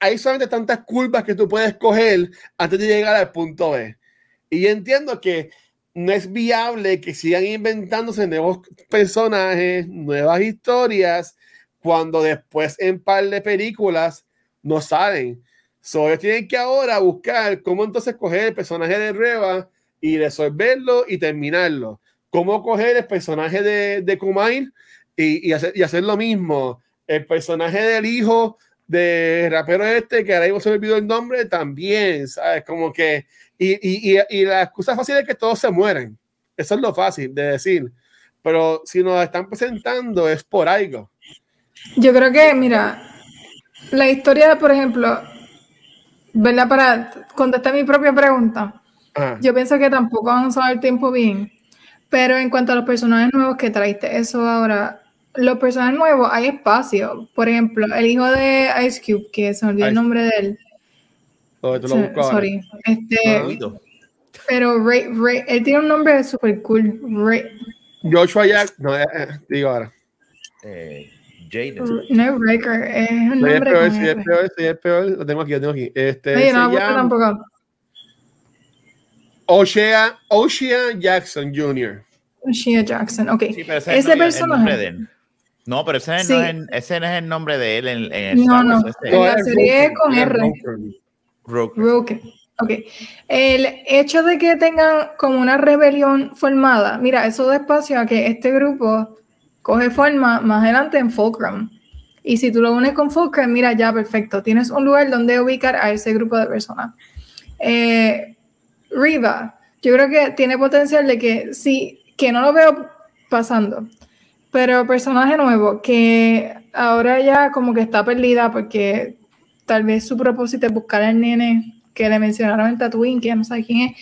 Speaker 3: hay, solamente tantas curvas que tú puedes coger antes de llegar al punto B. Y entiendo que no es viable que sigan inventándose nuevos personajes, nuevas historias, cuando después en par de películas no salen. So, ellos tienen que ahora buscar cómo entonces coger el personaje de Reba y resolverlo y terminarlo. Cómo coger el personaje de, de Kumail y, y, hacer, y hacer lo mismo. El personaje del hijo de rapero este, que ahora mismo se olvidó el nombre, también, ¿sabes? Como que, y, y, y, la excusa fácil es que todos se mueren. Eso es lo fácil de decir. Pero si nos están presentando es por algo.
Speaker 1: Yo creo que, mira, la historia, por ejemplo, ¿verdad? Para contestar mi propia pregunta, yo pienso que tampoco han usado el tiempo bien. Pero en cuanto a los personajes nuevos que traiste, eso ahora, los personajes nuevos hay espacio. Por ejemplo, el hijo de Ice Cube, que se me olvidó el nombre de él. Oh, sorry. Este, pero Ray, Ray, él tiene un nombre súper cool. Ray.
Speaker 3: Joshua Jack, no, eh, eh, digo ahora.
Speaker 2: Eh,
Speaker 1: no, Breaker, es un nombre. Es peor,
Speaker 3: sí, es peor, sí, es peor. Lo tengo aquí, lo tengo aquí. Este,
Speaker 1: Oye, no, llama... tampoco.
Speaker 3: Oshea, Oshea Jackson Jr.
Speaker 1: Oshea Jackson, ok. Sí, ese, ese no, personaje.
Speaker 2: No, pero ese, sí. no es, ese no es el nombre de él en, en el
Speaker 1: No, no, este. la serie es con R. Roker. Ok. El hecho de que tengan como una rebelión formada, mira, eso da espacio a que este grupo coge forma más adelante en Fulcrum. Y si tú lo unes con Fulcrum, mira, ya perfecto, tienes un lugar donde ubicar a ese grupo de personas. Eh, Riva, yo creo que tiene potencial de que sí, que no lo veo pasando, pero personaje nuevo que ahora ya como que está perdida porque tal vez su propósito es buscar al nene que le mencionaron en Tatooine, que no sabe quién es.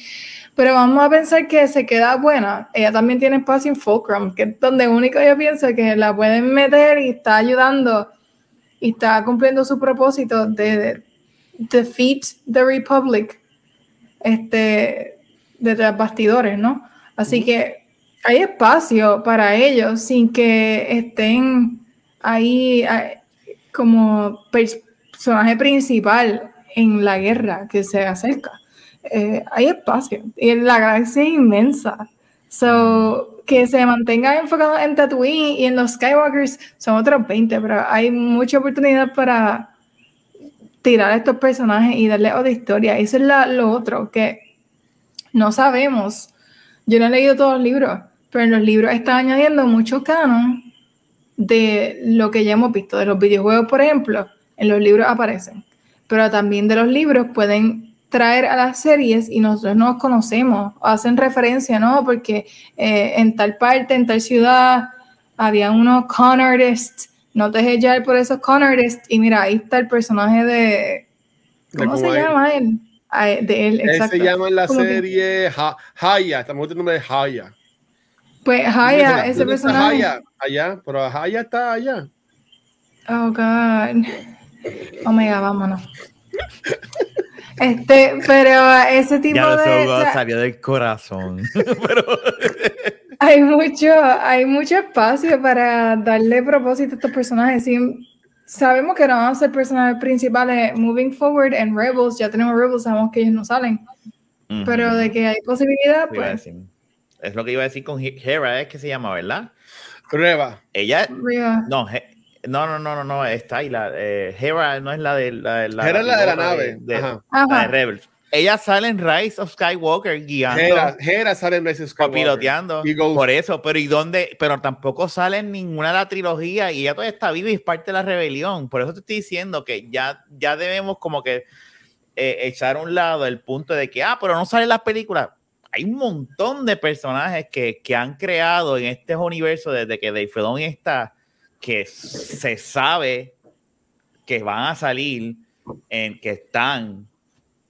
Speaker 1: Pero vamos a pensar que se queda buena. Ella también tiene espacio en Fulcrum, que es donde único yo pienso que la pueden meter y está ayudando y está cumpliendo su propósito de, defeat the Republic este, de bastidores, ¿no? Así que hay espacio para ellos sin que estén ahí como personaje principal en la guerra que se acerca. Eh, hay espacio y la galaxia es inmensa. So, que se mantenga enfocado en Tatooine y en los Skywalkers son otros 20, pero hay mucha oportunidad para tirar a estos personajes y darle otra historia. Eso es lo otro, que no sabemos. Yo no he leído todos los libros, pero en los libros está añadiendo mucho canon de lo que ya hemos visto. De los videojuegos, por ejemplo, en los libros aparecen. Pero también de los libros pueden traer a las series y nosotros no conocemos, hacen referencia, ¿no? Porque eh, en tal parte, en tal ciudad, había unos con artists, no te dejes llevar por esos con artists, y mira, ahí está el personaje de... ¿Cómo se llama él? De él,
Speaker 3: exacto. Él se llama en la serie Haya, estamos en el nombre de Haya.
Speaker 1: Pues Haya, ese personaje.
Speaker 3: Haya, allá, pero Haya está allá.
Speaker 1: Oh, God. Omega, vámonos. Este, pero ese tipo ya de.
Speaker 2: Ya salió del corazón. pero...
Speaker 1: hay mucho, hay mucho espacio para darle propósito a estos personajes. Y sabemos que no van a ser personajes principales moving forward en Rebels. Ya tenemos Rebels, sabemos que ellos no salen. Pero de que hay posibilidad, pues.
Speaker 2: Es lo que iba a decir con Hera, es que se llama, ¿verdad?
Speaker 3: Reba.
Speaker 2: Ella. No, no, no, no, no, no, está ahí. La, eh, Hera no es la de la,
Speaker 3: la Hera es la de la nave.
Speaker 2: De, Ajá. La de Rebels. Ella sale en Rise of Skywalker guiando.
Speaker 3: Hera, Hera sale en Rise of Skywalker.
Speaker 2: piloteando. Por eso, pero ¿y dónde? Pero tampoco sale en ninguna de la trilogía y ella todavía está viva y es parte de la rebelión. Por eso te estoy diciendo que ya, ya debemos como que eh, echar a un lado el punto de que, ah, pero no sale en las películas hay un montón de personajes que, que, han creado en este universo desde que Dave Filoni está, que se sabe que van a salir, en que están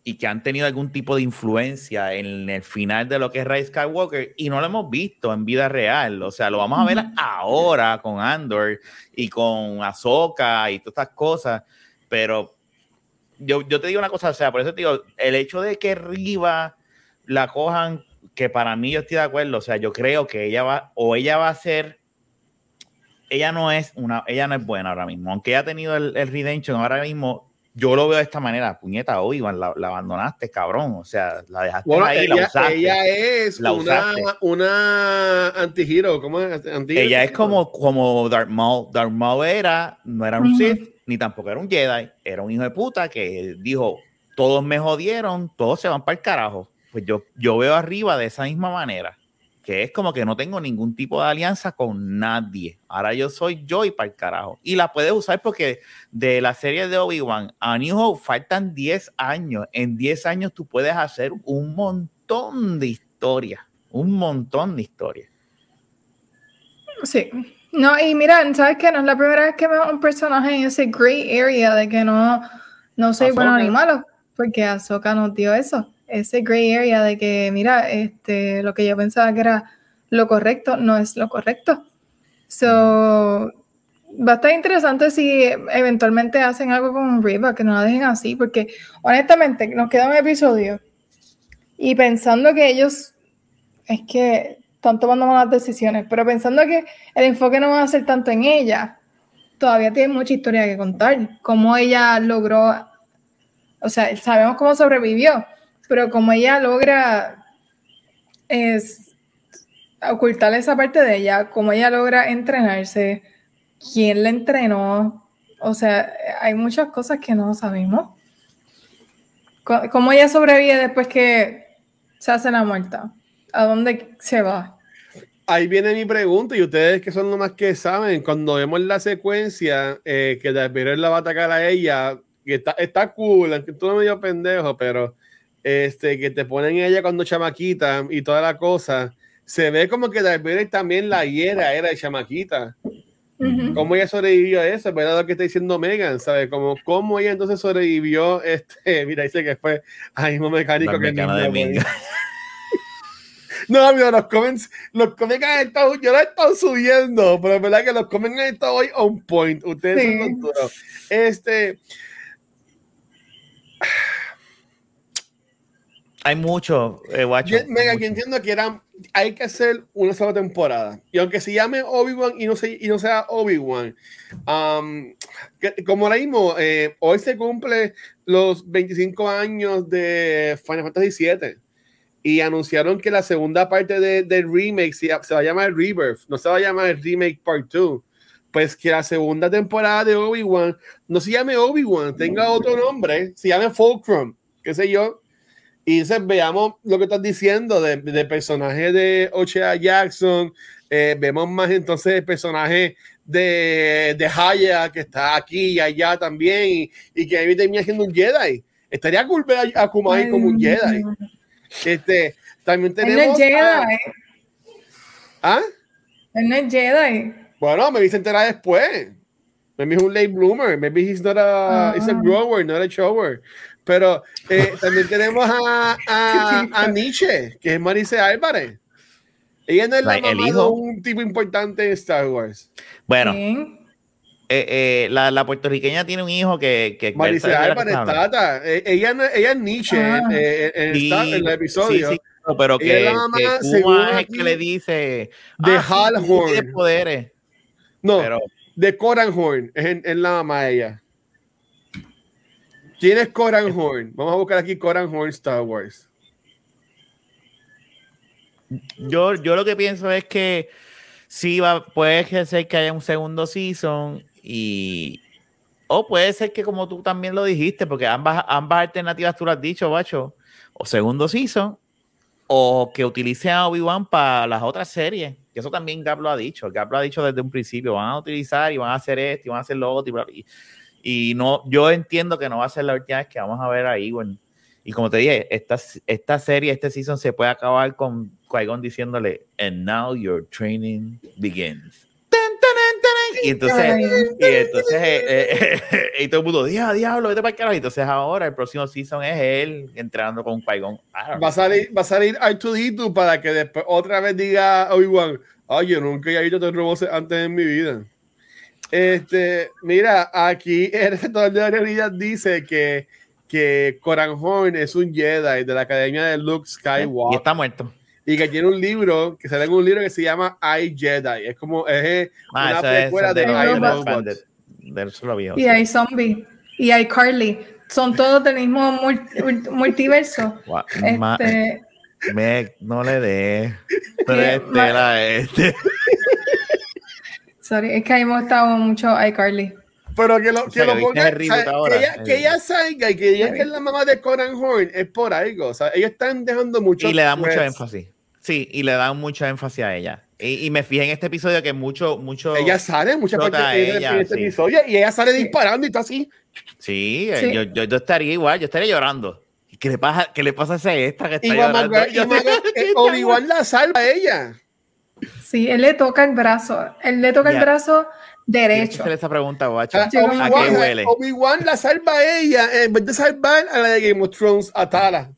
Speaker 2: y que han tenido algún tipo de influencia en el final de lo que es Ray Skywalker y no lo hemos visto en vida real. O sea, lo vamos a ver ahora con Andor y con Ahsoka y todas estas cosas, pero yo, yo te digo una cosa, o sea, por eso te digo, el hecho de que Riva la cojan, que para mí yo estoy de acuerdo, o sea, yo creo que ella va, o ella va a ser, ella no es una, ella no es buena ahora mismo, aunque ella ha tenido el, el redemption ahora mismo, yo lo veo de esta manera, puñeta, hoy la, la, abandonaste, cabrón, o sea, la dejaste ahí,
Speaker 3: ella,
Speaker 2: la usaste.
Speaker 3: Ella es una, una anti-hero, ¿cómo es?
Speaker 2: ella es como, como Darth Maul, Darth Maul era, no era un Sith, ni tampoco era un Jedi, era un hijo de puta que dijo, todos me jodieron, todos se van para el carajo pues yo, yo veo arriba de esa misma manera, que es como que no tengo ningún tipo de alianza con nadie. Ahora yo soy yo y para el carajo. Y la puedes usar porque de la serie de Obi-Wan a New Hope faltan 10 años. En 10 años tú puedes hacer un montón de historias, un montón de historias.
Speaker 1: Sí. No, y mira, ¿sabes qué? No es la primera vez que veo un personaje en ese gray area de que no, no soy bueno ni malo, porque Ahsoka nos dio eso ese gray area de que, mira, este, lo que yo pensaba que era lo correcto no es lo correcto. So, va a estar interesante si eventualmente hacen algo con Riva, que no la dejen así, porque honestamente nos queda un episodio y pensando que ellos, es que están tomando malas decisiones, pero pensando que el enfoque no va a ser tanto en ella, todavía tiene mucha historia que contar, cómo ella logró, o sea, sabemos cómo sobrevivió, pero como ella logra es, ocultar esa parte de ella, como ella logra entrenarse, quién la entrenó, o sea, hay muchas cosas que no sabemos. ¿Cómo ella sobrevive después que se hace la muerta? ¿A dónde se va?
Speaker 3: Ahí viene mi pregunta, y ustedes que son los más que saben, cuando vemos la secuencia eh, que Darth la va a atacar a ella, que está, está cool, aunque todo medio pendejo, pero este, que te ponen ella cuando chamaquita y toda la cosa, se ve como que Darth también la hiera era de chamaquita. ¿Cómo ella sobrevivió a eso? ¿Verdad lo que está diciendo Megan? ¿Sabes? Como, ¿Cómo ella entonces sobrevivió? Este, mira, dice que fue al mismo mecánico que de No, mira, los comments, los comments han estado, yo los he estado subiendo, pero es verdad que los comments han estado hoy on point. Ustedes son los duros. Este,
Speaker 2: hay mucho, eh, guacho.
Speaker 3: Mega, que entiendo que era, hay que hacer una sola temporada. Y aunque se llame Obi-Wan y, no y no sea Obi-Wan, um, como ahora mismo, eh, hoy se cumple los 25 años de Final Fantasy VII. y anunciaron que la segunda parte del de remake se, se, va a llamar Rebirth, no se va a llamar Remake Part 2. Pues que la segunda temporada de Obi-Wan no se llame Obi-Wan, tenga otro nombre, se llame Fulcrum, qué sé yo. Y entonces veamos lo que estás diciendo de, de personaje de Ochea Jackson, eh, vemos más entonces el personaje de, de Haya que está aquí y allá también y, y que ahí termina siendo un Jedi. Estaría cool ver a Kumai como un Jedi. Este, también tenemos.
Speaker 1: Él no es Jedi.
Speaker 3: ¿Ah?
Speaker 1: Él no es Jedi.
Speaker 3: Bueno, me dice enterar después. Maybe es un late bloomer. Maybe he's not a, he's a ah. grower, not a shower. Pero eh, también tenemos a, a, a, Nietzsche, que es Marice Álvarez. Ella no es la mamá de un tipo importante en Star Wars.
Speaker 2: Bueno, eh, eh, la, la, puertorriqueña tiene un hijo que. que
Speaker 3: Maricel Álvarez Tata. Eh, ella, ella es Nietzsche ah. en, en, el episodio. Sí, sí,
Speaker 2: pero que, la mamá, que es que le dice.
Speaker 3: De ah, Halhorn.
Speaker 2: poderes.
Speaker 3: No, pero, de Coranhorn. Es, es la mamá de ella. ¿Quién es Coranhorn? Vamos a buscar aquí Coranhorn Star Wars.
Speaker 2: Yo, yo lo que pienso es que sí va, puede ser que haya un segundo season y o puede ser que como tú también lo dijiste, porque ambas, ambas alternativas tú lo has dicho, bacho, o segundo season, o que utilicen a Obi-Wan para las otras series. Que eso también Gab lo ha dicho. Gab lo ha dicho desde un principio. Van a utilizar y van a hacer esto y van a hacer lo otro. Y, y no, yo entiendo que no va a ser la última vez que vamos a ver ahí. Bueno, y como te dije, esta, esta serie, este season se puede acabar con qui diciéndole, and now your training begins. Y entonces, y entonces eh, eh, y todo el mundo, diablo, vete para el carajo. Y entonces ahora el próximo season es él entrenando con qui
Speaker 3: Va a salir, va a salir R2D2 para que después otra vez diga Obi-Wan, ay, yo nunca he visto otro robot antes en mi vida. Este, mira, aquí el rector de la realidad dice que, que Coran Horn es un Jedi de la academia de Luke Skywalker.
Speaker 2: Y está muerto
Speaker 3: y que tiene un libro, que sale en un libro que se llama I Jedi. Es como, es ah, una precuela de
Speaker 1: I Y hay zombies, y hay Carly. Son todos del mismo multiverso. este,
Speaker 2: me, no le dé. Estela este.
Speaker 1: Sorry, es que hemos estado mucho iCarly.
Speaker 3: Pero que lo, que, lo ponga, que, ella, que ella salga y que ella que es la mamá de Conan Horn es por algo. O sea, ellos están dejando mucho.
Speaker 2: Y le da mucho énfasis. Sí, y le dan mucha énfasis a ella. Y, me fijé en este episodio que mucho, mucho.
Speaker 3: Ella sale muchas partes de ella, este episodio y ella sale disparando y está así.
Speaker 2: Sí, eh, Yo, yo, yo, estaría igual, yo estaría llorando. ¿Qué le pasa, qué le pasa a esa esta que está llorando?
Speaker 3: o igual la salva a ella.
Speaker 1: Sí, él le toca el brazo. Él le toca el brazo derecho.
Speaker 2: esa pregunta, guacho.
Speaker 3: ¿A, qué huele? Obi-Wan la salva a ella en vez de salvar a la de Game of Thrones, a Tara.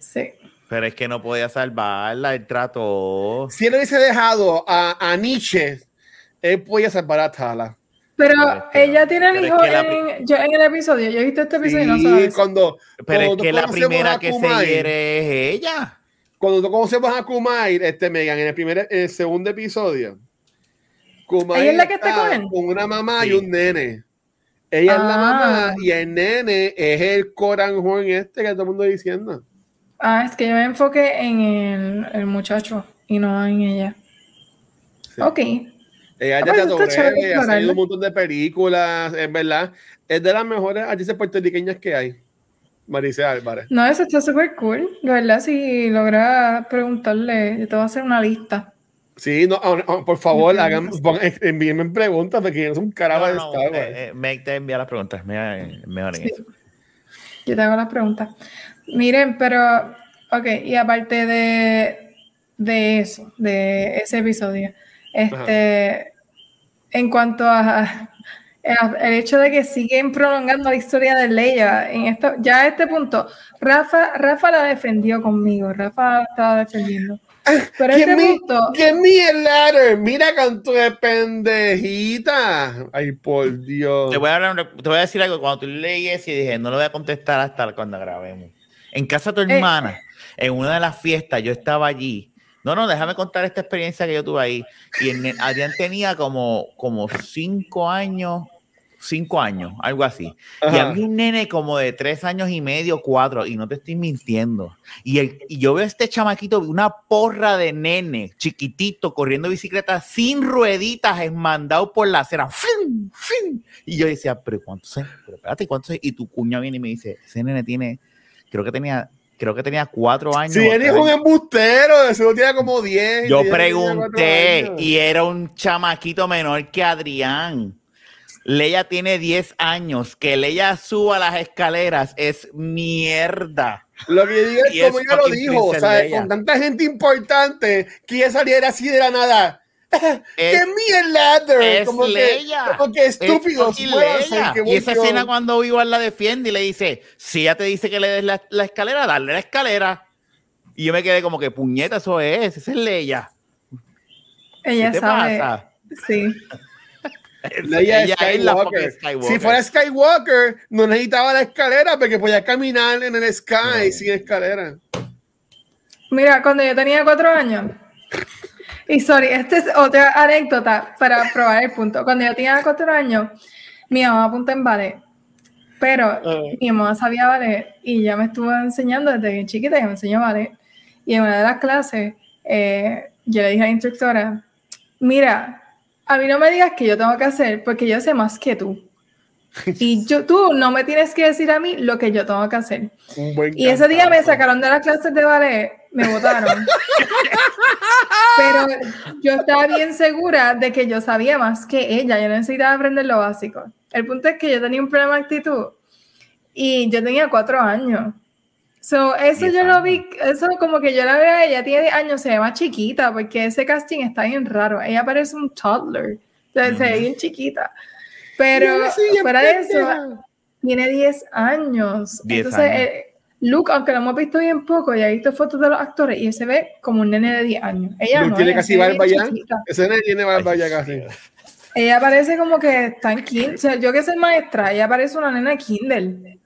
Speaker 1: Sí.
Speaker 2: Pero es que no podía salvarla, el trato.
Speaker 3: Si él hubiese dejado a, a Nietzsche, él podía salvar a Tala.
Speaker 1: Pero, ella tiene el hijo en, yo, en, el episodio. Yo he visto este episodio y no sabes.
Speaker 3: Cuando,
Speaker 2: pero es que la primera que se hiere es ella.
Speaker 3: Cuando conocemos a Kumai, este Megan, en el primer, en el segundo episodio,
Speaker 1: Kumai ¿Ella es la que está con
Speaker 3: una mamá y un nene. Ella es la mamá ah. y el nene es el Coran Horn este que todo el mundo diciendo.
Speaker 1: Ah, es que yo me enfoqué en el, el muchacho y no en ella. Ok.
Speaker 3: Ella ah, ya pues te ha salido un montón de películas, es verdad. Es de las mejores artistas puertorriqueñas que hay. Marisa Álvarez.
Speaker 1: No, eso está súper cool. De verdad, si logra preguntarle, yo te voy a hacer una lista.
Speaker 3: Sí, no, ah, ah, por favor, hagan, envíenme preguntas porque yo soy un carajo de
Speaker 2: Star Wars. Eh, eh, me te envía las preguntas, me, mejor en eso.
Speaker 1: Yo te hago las preguntas. Miren, pero, ok, y aparte de, de eso, de ese episodio, este, en cuanto a, el hecho de que siguen prolongando la historia de Leia, en esto, ya a este punto, Rafa, Rafa la defendió conmigo, Rafa estaba defendiendo. Pero este punto,
Speaker 3: que mi el ladder, mira canto de pendejita. Ay, por Dios.
Speaker 2: Te voy, a, te voy a decir algo. Cuando tú lees y dije, no lo voy a contestar hasta cuando grabemos. En casa de tu eh, hermana, en una de las fiestas, yo estaba allí. No, no, déjame contar esta experiencia que yo tuve ahí. Y Adrián tenía como, como cinco años cinco años, algo así. Y había un nene como de tres años y medio, cuatro, y no te estoy mintiendo. Y, el, y yo veo a este chamaquito, una porra de nene, chiquitito, corriendo bicicleta sin rueditas, mandado por la acera. ¡Fin! ¡Fin! Y yo decía, pero ¿cuántos es? Pero espérate, ¿cuántos es? Y tu cuña viene y me dice, ese nene tiene, creo que tenía creo que tenía cuatro años.
Speaker 3: Sí, él es un embustero, eso tenía como diez.
Speaker 2: Yo pregunté y era un chamaquito menor que Adrián. Leia tiene 10 años. Que Leia suba las escaleras es mierda.
Speaker 3: Lo que digo es como ella lo dijo, o sea, con tanta gente importante que ella saliera así de la nada. ¡Qué mierda!
Speaker 2: Es como Leia.
Speaker 3: como que estúpido.
Speaker 2: y esa escena cuando Iván la defiende y le dice, si ella te dice que le des la, la, escalera, dale la escalera. Y yo me quedé como que, puñeta, eso es, esa es Leia.
Speaker 1: Ella sabe. Sí.
Speaker 3: Ella es La Si fuera Skywalker, no necesitaba la escalera porque podía caminar en el sky sin escalera.
Speaker 1: Mira, cuando yo tenía cuatro años, y sorry, esta es otra anécdota para probar el punto. Cuando yo tenía cuatro años, mi mamá apuntó en ballet, pero ah. mi mamá sabía ballet y ya me estuvo enseñando desde bien chiquita, ya me enseñó ballet. Y en una de las clases, eh, yo le dije a la instructora, mira, a mí no me digas que yo tengo que hacer porque yo sé más que tú. Y yo, tú no me tienes que decir a mí lo que yo tengo que hacer. Y ese día me sacaron de las clases de ballet, me votaron. Pero yo estaba bien segura de que yo sabía más que ella, yo necesitaba aprender lo básico. El punto es que yo tenía un problema de actitud y yo tenía cuatro años. So, eso yo lo vi, eso como que yo la veo, ella tiene años, se ve más chiquita, porque ese casting está bien raro. Ella parece un toddler, se ve bien chiquita. Pero fuera de eso, tiene 10 años. Entonces, eh, Luke, aunque lo hemos visto bien poco, ya he visto fotos de los actores y se ve como un nene de 10 años. Ella no,
Speaker 3: tiene casi barba ya. Ese nene tiene barba ya casi.
Speaker 1: Ella parece como que está en kinder. O sea, yo que soy maestra, ella parece una nena de kinder.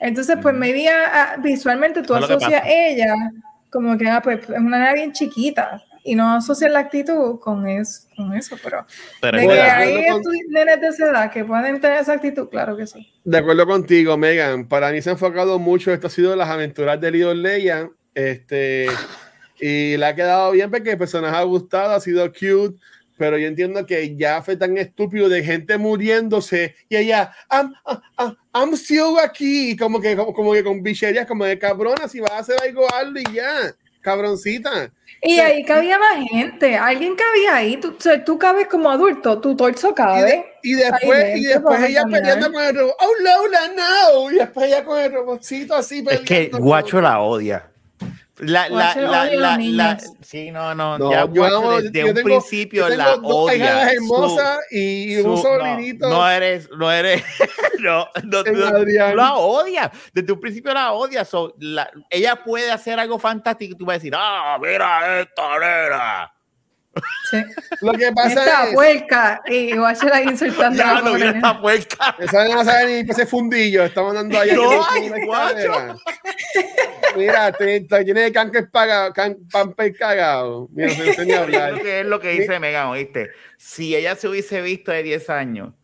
Speaker 1: Entonces, pues me ah, visualmente tú asocias a ella como que ah, pues, es una nena bien chiquita y no asocias la actitud con eso, con eso pero, de que hay nenes de esa edad que pueden tener esa actitud, claro que sí.
Speaker 3: De acuerdo contigo, Megan. Para mí se ha enfocado mucho, esto ha sido las aventuras de Lidl Leia, este, y le ha quedado bien porque el personaje ha gustado, ha sido cute, pero yo entiendo que ya fue tan estúpido de gente muriéndose y ella, I'm, I'm, I'm still aquí, como que, como, como, que con bicherías, como de cabrona, si vas a hacer algo, algo y ya, cabroncita.
Speaker 1: Y ahí cabía más gente, alguien cabía ahí, tú, tú cabes como adulto, tu torso cabe.
Speaker 3: Y, después, y después ella peleando con el robot, oh Laura, no, y después ella con el robotcito así.
Speaker 2: Es que Guacho la odia. La, la, la, la, la, sí, no, no, ya yo desde un principio la odia.
Speaker 3: hermosa y un sobrinito.
Speaker 2: No, eres, no eres, no, no, no, la odia. Desde un principio la odia. So, la, ella puede hacer algo fantástico y tú vas a decir, ah, mira esta nena.
Speaker 1: Sí.
Speaker 3: Lo que pasa
Speaker 1: esta es. puerca. Y la insultando.
Speaker 2: Ya no vi esta puerca.
Speaker 3: Esa no sabe ni ese fundillo. Estamos dando ahí.
Speaker 2: No, hay.
Speaker 3: Mira, te, te tiene de canques pagado, can, pamper cagado. Mira, se enseña a hablar.
Speaker 2: es lo que dice Megan, ¿oíste? Si ella se hubiese visto de 10 años,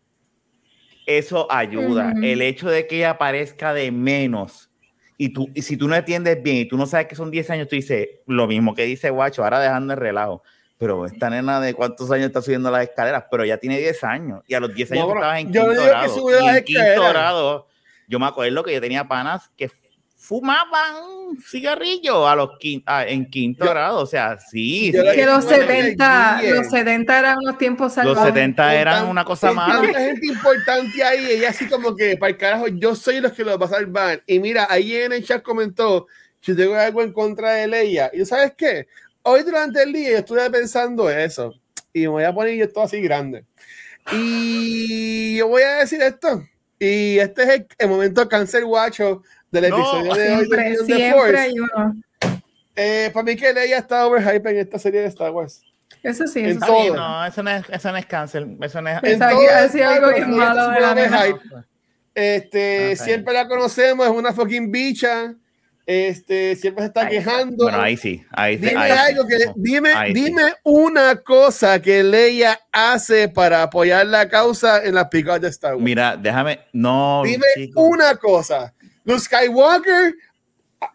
Speaker 2: eso ayuda. El hecho de que ella aparezca de menos y, tú, y si tú no entiendes bien y tú no sabes que son 10 años, tú dices lo mismo que dice Guacho, ahora dejando el relajo pero esta nena de cuántos años está subiendo las escaleras, pero ya tiene 10 años y a los 10 años no, estabas en quinto grado. En quinto grado, yo me acuerdo que yo tenía panas que fumaban cigarrillo a los ah, en quinto grado, o sea, sí.
Speaker 1: sí que los 70, los 70 eran unos tiempos
Speaker 2: salvajes. Los 70 eran una cosa más.
Speaker 3: Hay gente importante ahí, ella así como que, para el carajo, yo soy los que lo va a salvar. Y mira, ahí en el chat comentó, si tengo algo en contra de ella. ¿Y sabes qué? Hoy durante el día yo estuve pensando eso y me voy a poner esto así grande. Y yo voy a decir esto. Y este es el, momento cáncer guacho del episodio de hoy de,
Speaker 1: de Force.
Speaker 3: Eh, para mí que ella está overhype en esta serie de Star Wars.
Speaker 1: Eso sí,
Speaker 2: eso sí. No, eso no es, eso no es cáncer. Eso no es.
Speaker 1: En algo bien malo de la
Speaker 3: Este, siempre la conocemos, es una fucking bicha este, siempre se está quejando.
Speaker 2: Bueno, ahí sí. Ahí,
Speaker 3: dime
Speaker 2: algo
Speaker 3: que, dime, dime una cosa que Leia hace para apoyar la causa en la pica de Star Wars.
Speaker 2: Mira, déjame, no.
Speaker 3: Dime una cosa. Luke Skywalker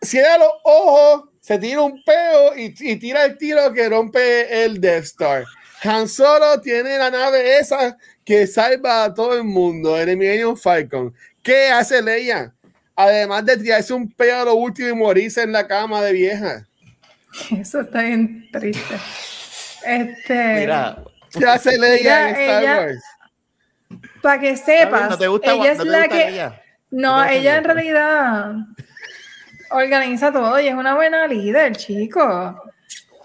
Speaker 3: cierra los ojos, se tira un peo y, y, tira el tiro que rompe el Death Star. Han Solo tiene la nave esa que salva a todo el mundo, el Millennium Falcon. ¿Qué hace Leia? Además de tirarse un pedo a lo último y morirse en la cama de vieja.
Speaker 1: Eso está bien triste. Este.
Speaker 3: Mira, ¿qué hace Leia en Star Wars?
Speaker 1: Para que sepas, ella es la que. No, ella en realidad organiza todo y es una buena líder, chico.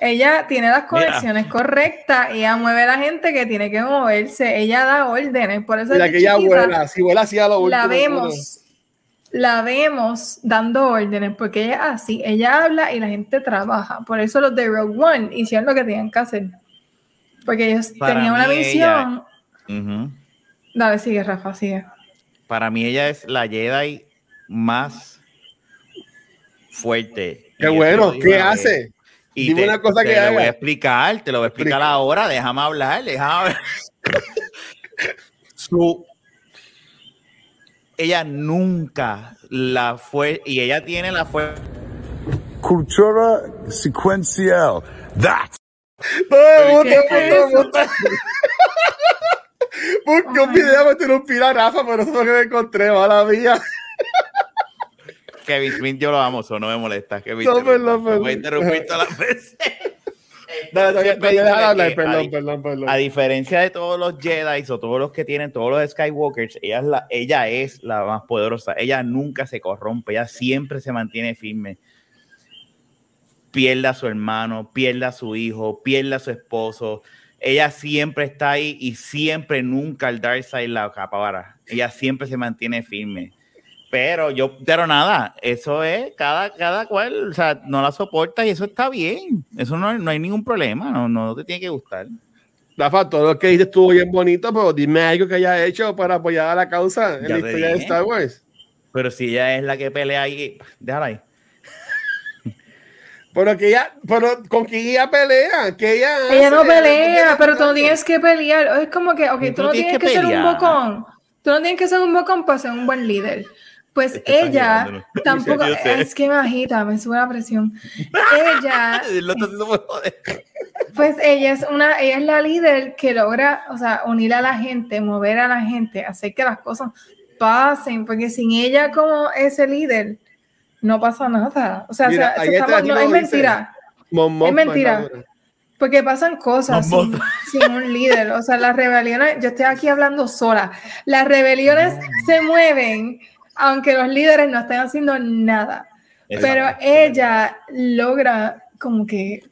Speaker 1: Ella tiene las conexiones correctas, ella mueve a la gente que tiene que moverse, ella da órdenes, por eso
Speaker 3: la que ella vuela, si vuela hacia lo último.
Speaker 1: La vemos, la vemos dando órdenes, porque ella así, ella habla y la gente trabaja. Por eso los de Rogue One hicieron lo que tenían que hacer. Porque ellos tenían una misión. Dale, sigue, Rafa, sigue.
Speaker 2: Para mí ella es la Jedi más fuerte.
Speaker 3: Qué bueno, ¿qué hace?
Speaker 2: Y Dime una cosa que te lo voy a explicar, te lo voy a explicar ahora, déjame hablar, déjame hablar. Su ella nunca la fue, y ella tiene la fue.
Speaker 4: Cultura secuencial. That's.
Speaker 3: Busqué un video me un pila Rafa, pero eso es lo que me encontré, mala mía.
Speaker 2: Kevin Smith, yo lo amo, eso no me molesta. Kevin no, perdón, perdón. Me interrumpir todas las veces. A diferencia de todos los Jedi o todos los que tienen, todos los Skywalkers, ella es, la, ella es la más poderosa. Ella nunca se corrompe, ella siempre se mantiene firme. Pierda a su hermano, pierda a su hijo, pierda a su esposo. Ella siempre está ahí y siempre, nunca el Darkseid la acapara. Ella siempre se mantiene firme. Pero yo, pero nada, eso es cada, cada cual, o sea, no la soporta y eso está bien. Eso no, no hay ningún problema, no, no te tiene que gustar.
Speaker 3: Rafa, todo lo que dices estuvo bien bonito, pero dime algo que haya hecho para apoyar a la causa en la historia de Star Wars.
Speaker 2: Pero si ella es la que pelea ahí, déjala ahí.
Speaker 3: Pero que ella, pero con quién ella pelea, que ella.
Speaker 1: Ella no pelea, pero tú no tienes que pelear. Es como que, ok, tú, no tienes, que, ser un bocón. Tú no tienes que ser un bocón para ser un buen líder. Pues ella tampoco, es que me agita, me sube la presión. ella, pues ella es una, ella es la líder que logra, o sea, unir a la gente, mover a la gente, hacer que las cosas pasen, porque sin ella como ese líder, no pasa nada. O sea, no, es mentira. es mentira. Porque pasan cosas sin, sin, un líder. O sea, las rebeliones, yo estoy aquí hablando sola. Las rebeliones se mueven aunque los líderes no estén haciendo nada. Pero ella logra como que,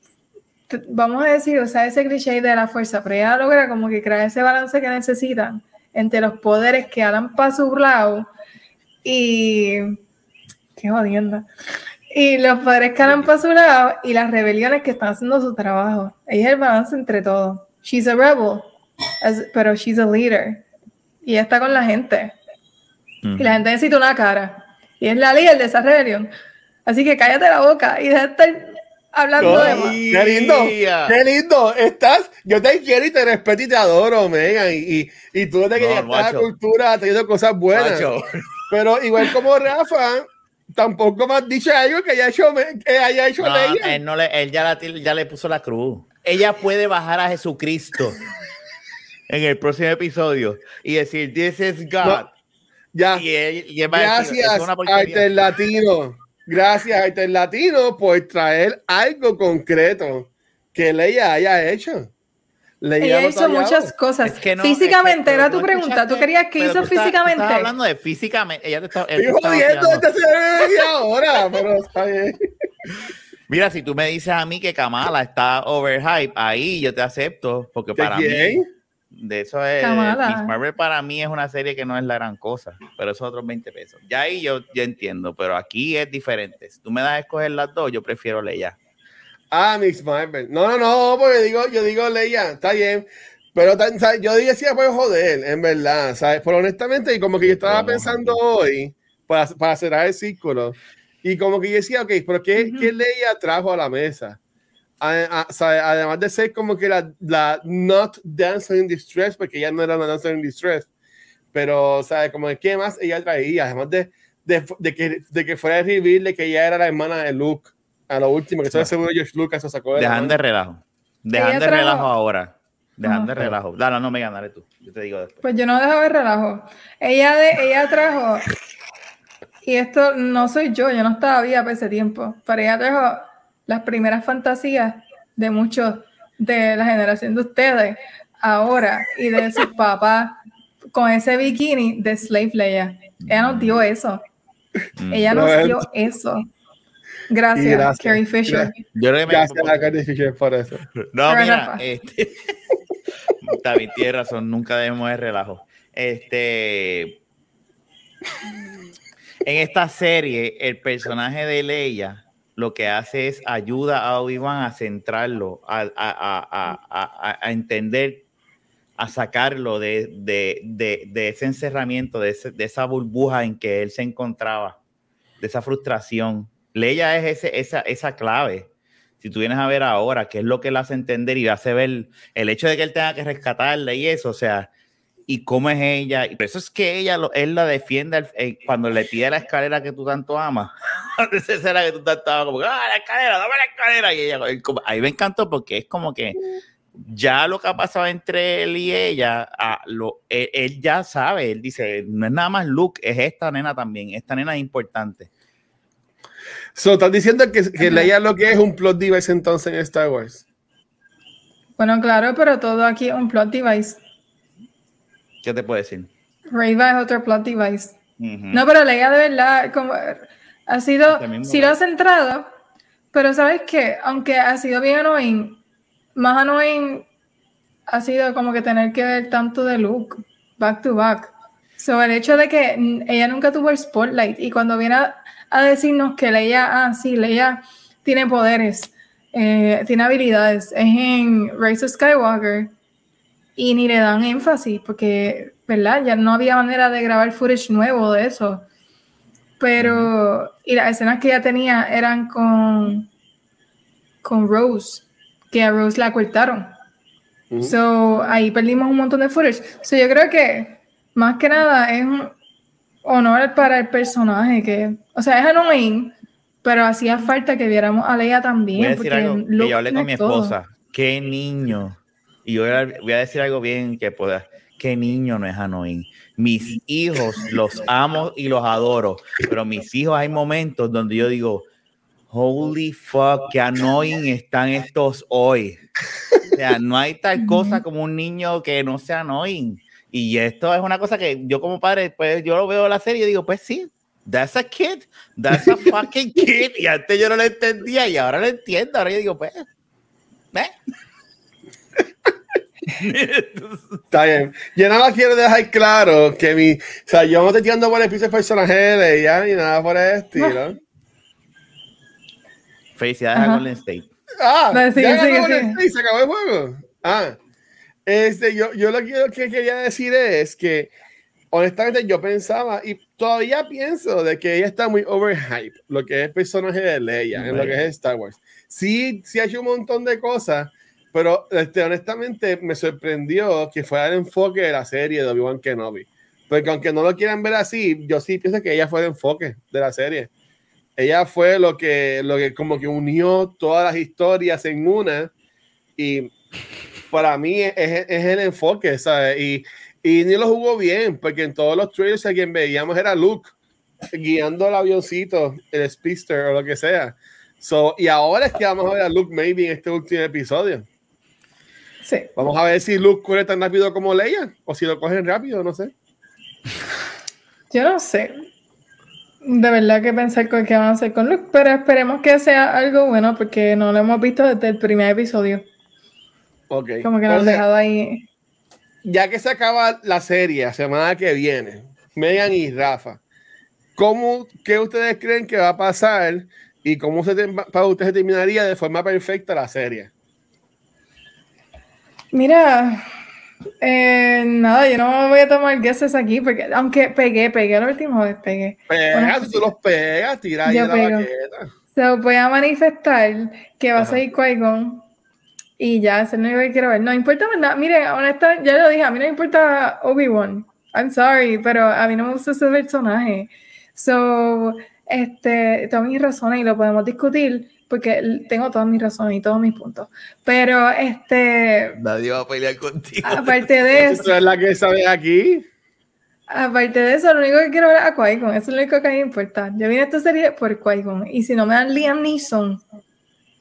Speaker 1: vamos a decir, o sea, ese cliché de la fuerza, pero ella logra como que crear ese balance que necesitan entre los poderes que hablan para su lado y... Qué jodienda. Y los poderes que hablan para su lado y las rebeliones que están haciendo su trabajo. Ella es el balance entre todos. She's a rebel, pero she's a leader. Y está con la gente. Y la gente necesita una cara. Y es la líder de esa rebelión. Así que cállate la boca y deja de estar hablando de más.
Speaker 3: Qué lindo, qué lindo. Estás, yo te quiero y te respeto y te adoro, Megan. Y, y, tú desde que llegaste a la cultura has tenido cosas buenas. Pero igual como Rafa, tampoco me has dicho algo que haya hecho, que haya hecho
Speaker 2: no, Él, no le, él ya, ya le puso la cruz. Ella puede bajar a Jesucristo en el próximo episodio y decir, This is God.
Speaker 3: Ya. Gracias, Arte Latino. Gracias, Arte Latino, por traer algo concreto que Leia haya hecho.
Speaker 1: Leia ella hizo muchas cosas. físicamente, era tu pregunta. ¿Tú querías que hizo físicamente? Estás
Speaker 2: hablando de físicamente. Ella te está,
Speaker 3: Estoy jodiendo esta ahora, pero está bien.
Speaker 2: Mira, si tú me dices a mí que Kamala está overhype, ahí yo te acepto, porque para mí de eso es. Miss Marvel para mí es una serie que no es la gran cosa, pero esos otros 20 pesos. Ya ahí yo, yo entiendo, pero aquí es diferente. Si tú me das a escoger las dos, yo prefiero Leia.
Speaker 3: Ah, Miss Marvel. No, no, no, porque digo, yo digo Leia, está bien. Pero yo decía, pues joder, en verdad, ¿sabes? Pero honestamente, y como que yo estaba pensando hoy, para, para cerrar el círculo, Y como que yo decía, ok, pero ¿qué, ¿qué ley trajo a la mesa? Además de ser como que la, la not dancer in distress, porque ella no era una dancer in distress, pero, ¿sabes? Como de qué más ella traía, además de, de, de, que, de que fuera a de que ella era la hermana de Luke, a lo último, que estoy seguro George Lucas se sacó de
Speaker 2: Dejan de relajo. Dejan de relajo ahora. Dejan de relajo. Dale, no me ganaré tú. Yo te digo después.
Speaker 1: Pues yo no dejo de relajo. Ella, de, ella trajo, y esto no soy yo, yo no estaba viva por ese tiempo, pero ella trajo las primeras fantasías de muchos de la generación de ustedes ahora y de sus papás con ese bikini de Slave Leia. Ella nos dio eso. Mm. Ella nos dio eso. Gracias, Carrie Fisher.
Speaker 3: gracias a Carrie Fisher por eso.
Speaker 2: No, mira, este, David tiene razón, nunca debemos de relajo. Este, en esta serie, el personaje de Leia lo que hace es ayuda a Obi-Wan a centrarlo, a, a, a, entender, a sacarlo de, de, de, ese encerramiento, de, esa burbuja en que él se encontraba, de esa frustración. Leia es ese, esa, esa clave. Si tú vienes a ver ahora, qué es lo que le hace entender y hace ver el hecho de que él tenga que rescatarle y eso, o sea, y cómo es ella. Y por eso es que ella, él la defiende eh, cuando le pide la escalera que tú tanto amas. Esa era que tú tanto amas, como, ah, la escalera, dame la escalera. Y ella, ahí me encantó porque es como que ya lo que ha pasado entre él y ella, lo, él, ya sabe, él dice, no es nada más Luke, es esta nena también, esta nena es importante.
Speaker 3: So, ¿Estás diciendo que, que Leia lo que es un plot device entonces en Star Wars?
Speaker 1: Bueno, claro, pero todo aquí es un plot device.
Speaker 2: ¿Qué te puedo decir?
Speaker 1: Rayva es otro plot device. No, pero Leia de verdad como, ha sido, sí lo ha centrado, pero sabes que aunque ha sido bien annoying, más annoying ha sido como que tener que ver tanto de Luke back to back. Sobre el hecho de que ella nunca tuvo el spotlight y cuando viene a, decirnos que Leia, ah, sí, Leia tiene poderes, eh, tiene habilidades, es en Rise of Skywalker y ni le dan énfasis porque, ¿verdad? Ya no había manera de grabar footage nuevo de eso. Pero, y las escenas que ya tenía eran con, con Rose, que a Rose la cortaron. So, ahí perdimos un montón de footage. So, yo creo que, más que nada, es un honor para el personaje, que, o sea, es annoying, pero hacía falta que viéramos a Leia también. Voy a
Speaker 2: decir algo, que yo hablé con mi esposa. Qué niño y yo voy a decir algo bien que pueda. ¿Qué niño no es annoying? Mis hijos los amo y los adoro, pero mis hijos hay momentos donde yo digo, holy fuck, qué annoying están estos hoy. O sea, no hay tal cosa como un niño que no sea annoying. Y esto es una cosa que yo como padre, pues yo lo veo en la serie y digo, pues sí, that's a kid, that's a fucking kid. Y antes yo no lo entendía y ahora lo entiendo. Ahora yo digo, pues, ¿eh?
Speaker 3: Está bien. Yo nada más quiero dejar claro que mi. O sea, yo no estoy tirando por el piso de ella ni nada por el estilo.
Speaker 2: Felicidades a Golden State.
Speaker 3: Ah, sí, ya sí, Golden State, se acabó el juego. Ah, este, yo, yo lo que, que quería decir es que honestamente yo pensaba y todavía pienso de que ella está muy overhyped, lo que es personaje de Leia, en lo que es Star Wars. Sí, sí ha hecho un montón de cosas, pero este, honestamente me sorprendió que fuera el enfoque de la serie de Obi-Wan Kenobi. Porque aunque no lo quieran ver así, yo sí pienso que ella fue el enfoque de la serie. Ella fue lo que, lo que como que unió todas las historias en una. Y para mí es, es el enfoque, ¿sabes? Y, y ni lo jugó bien, porque en todos los trailers a quien veíamos era Luke guiando el avioncito, el Speedster o lo que sea. So, y ahora es que vamos a ver a Luke maybe en este último episodio. Vamos a ver si Luke corre tan rápido como Leia o si lo cogen rápido, no sé.
Speaker 1: Yo no sé. De verdad que pensar con qué van a hacer con Luke, pero esperemos que sea algo bueno porque no lo hemos visto desde el primer episodio.
Speaker 3: Ok.
Speaker 1: Como que nos han dejado ahí.
Speaker 3: Ya que se acaba la serie la semana que viene, Megan y Rafa, ¿cómo, ¿qué ustedes creen que va a pasar y cómo se para ustedes terminaría de forma perfecta la serie?
Speaker 1: Mira, Eh, nada, yo no voy a tomar guesses aquí, porque aunque pegué, pegué la última vez, pegué.
Speaker 3: Pega, tú los pegas, tira ahí la baqueta.
Speaker 1: Se voy a manifestar que va a ser qui y ya, ese no que quiero ver. No importa nada. Mire, honesta, ya lo dije, a mí no me importa Obi-Wan. I'm sorry, pero a mí no me gusta ese personaje. So, este, todas mis razones y lo podemos discutir porque tengo todas mis razones y todos mis puntos. Pero, este.
Speaker 2: Nadie va a pelear contigo.
Speaker 1: Aparte de eso.
Speaker 3: es la que sabe aquí?
Speaker 1: Aparte de eso, lo único que quiero ver es a Qui-Gon. Eso es lo único que a mí me importa. Yo vine a esta serie por Qui-Gon. Y si no me dan Liam Neeson,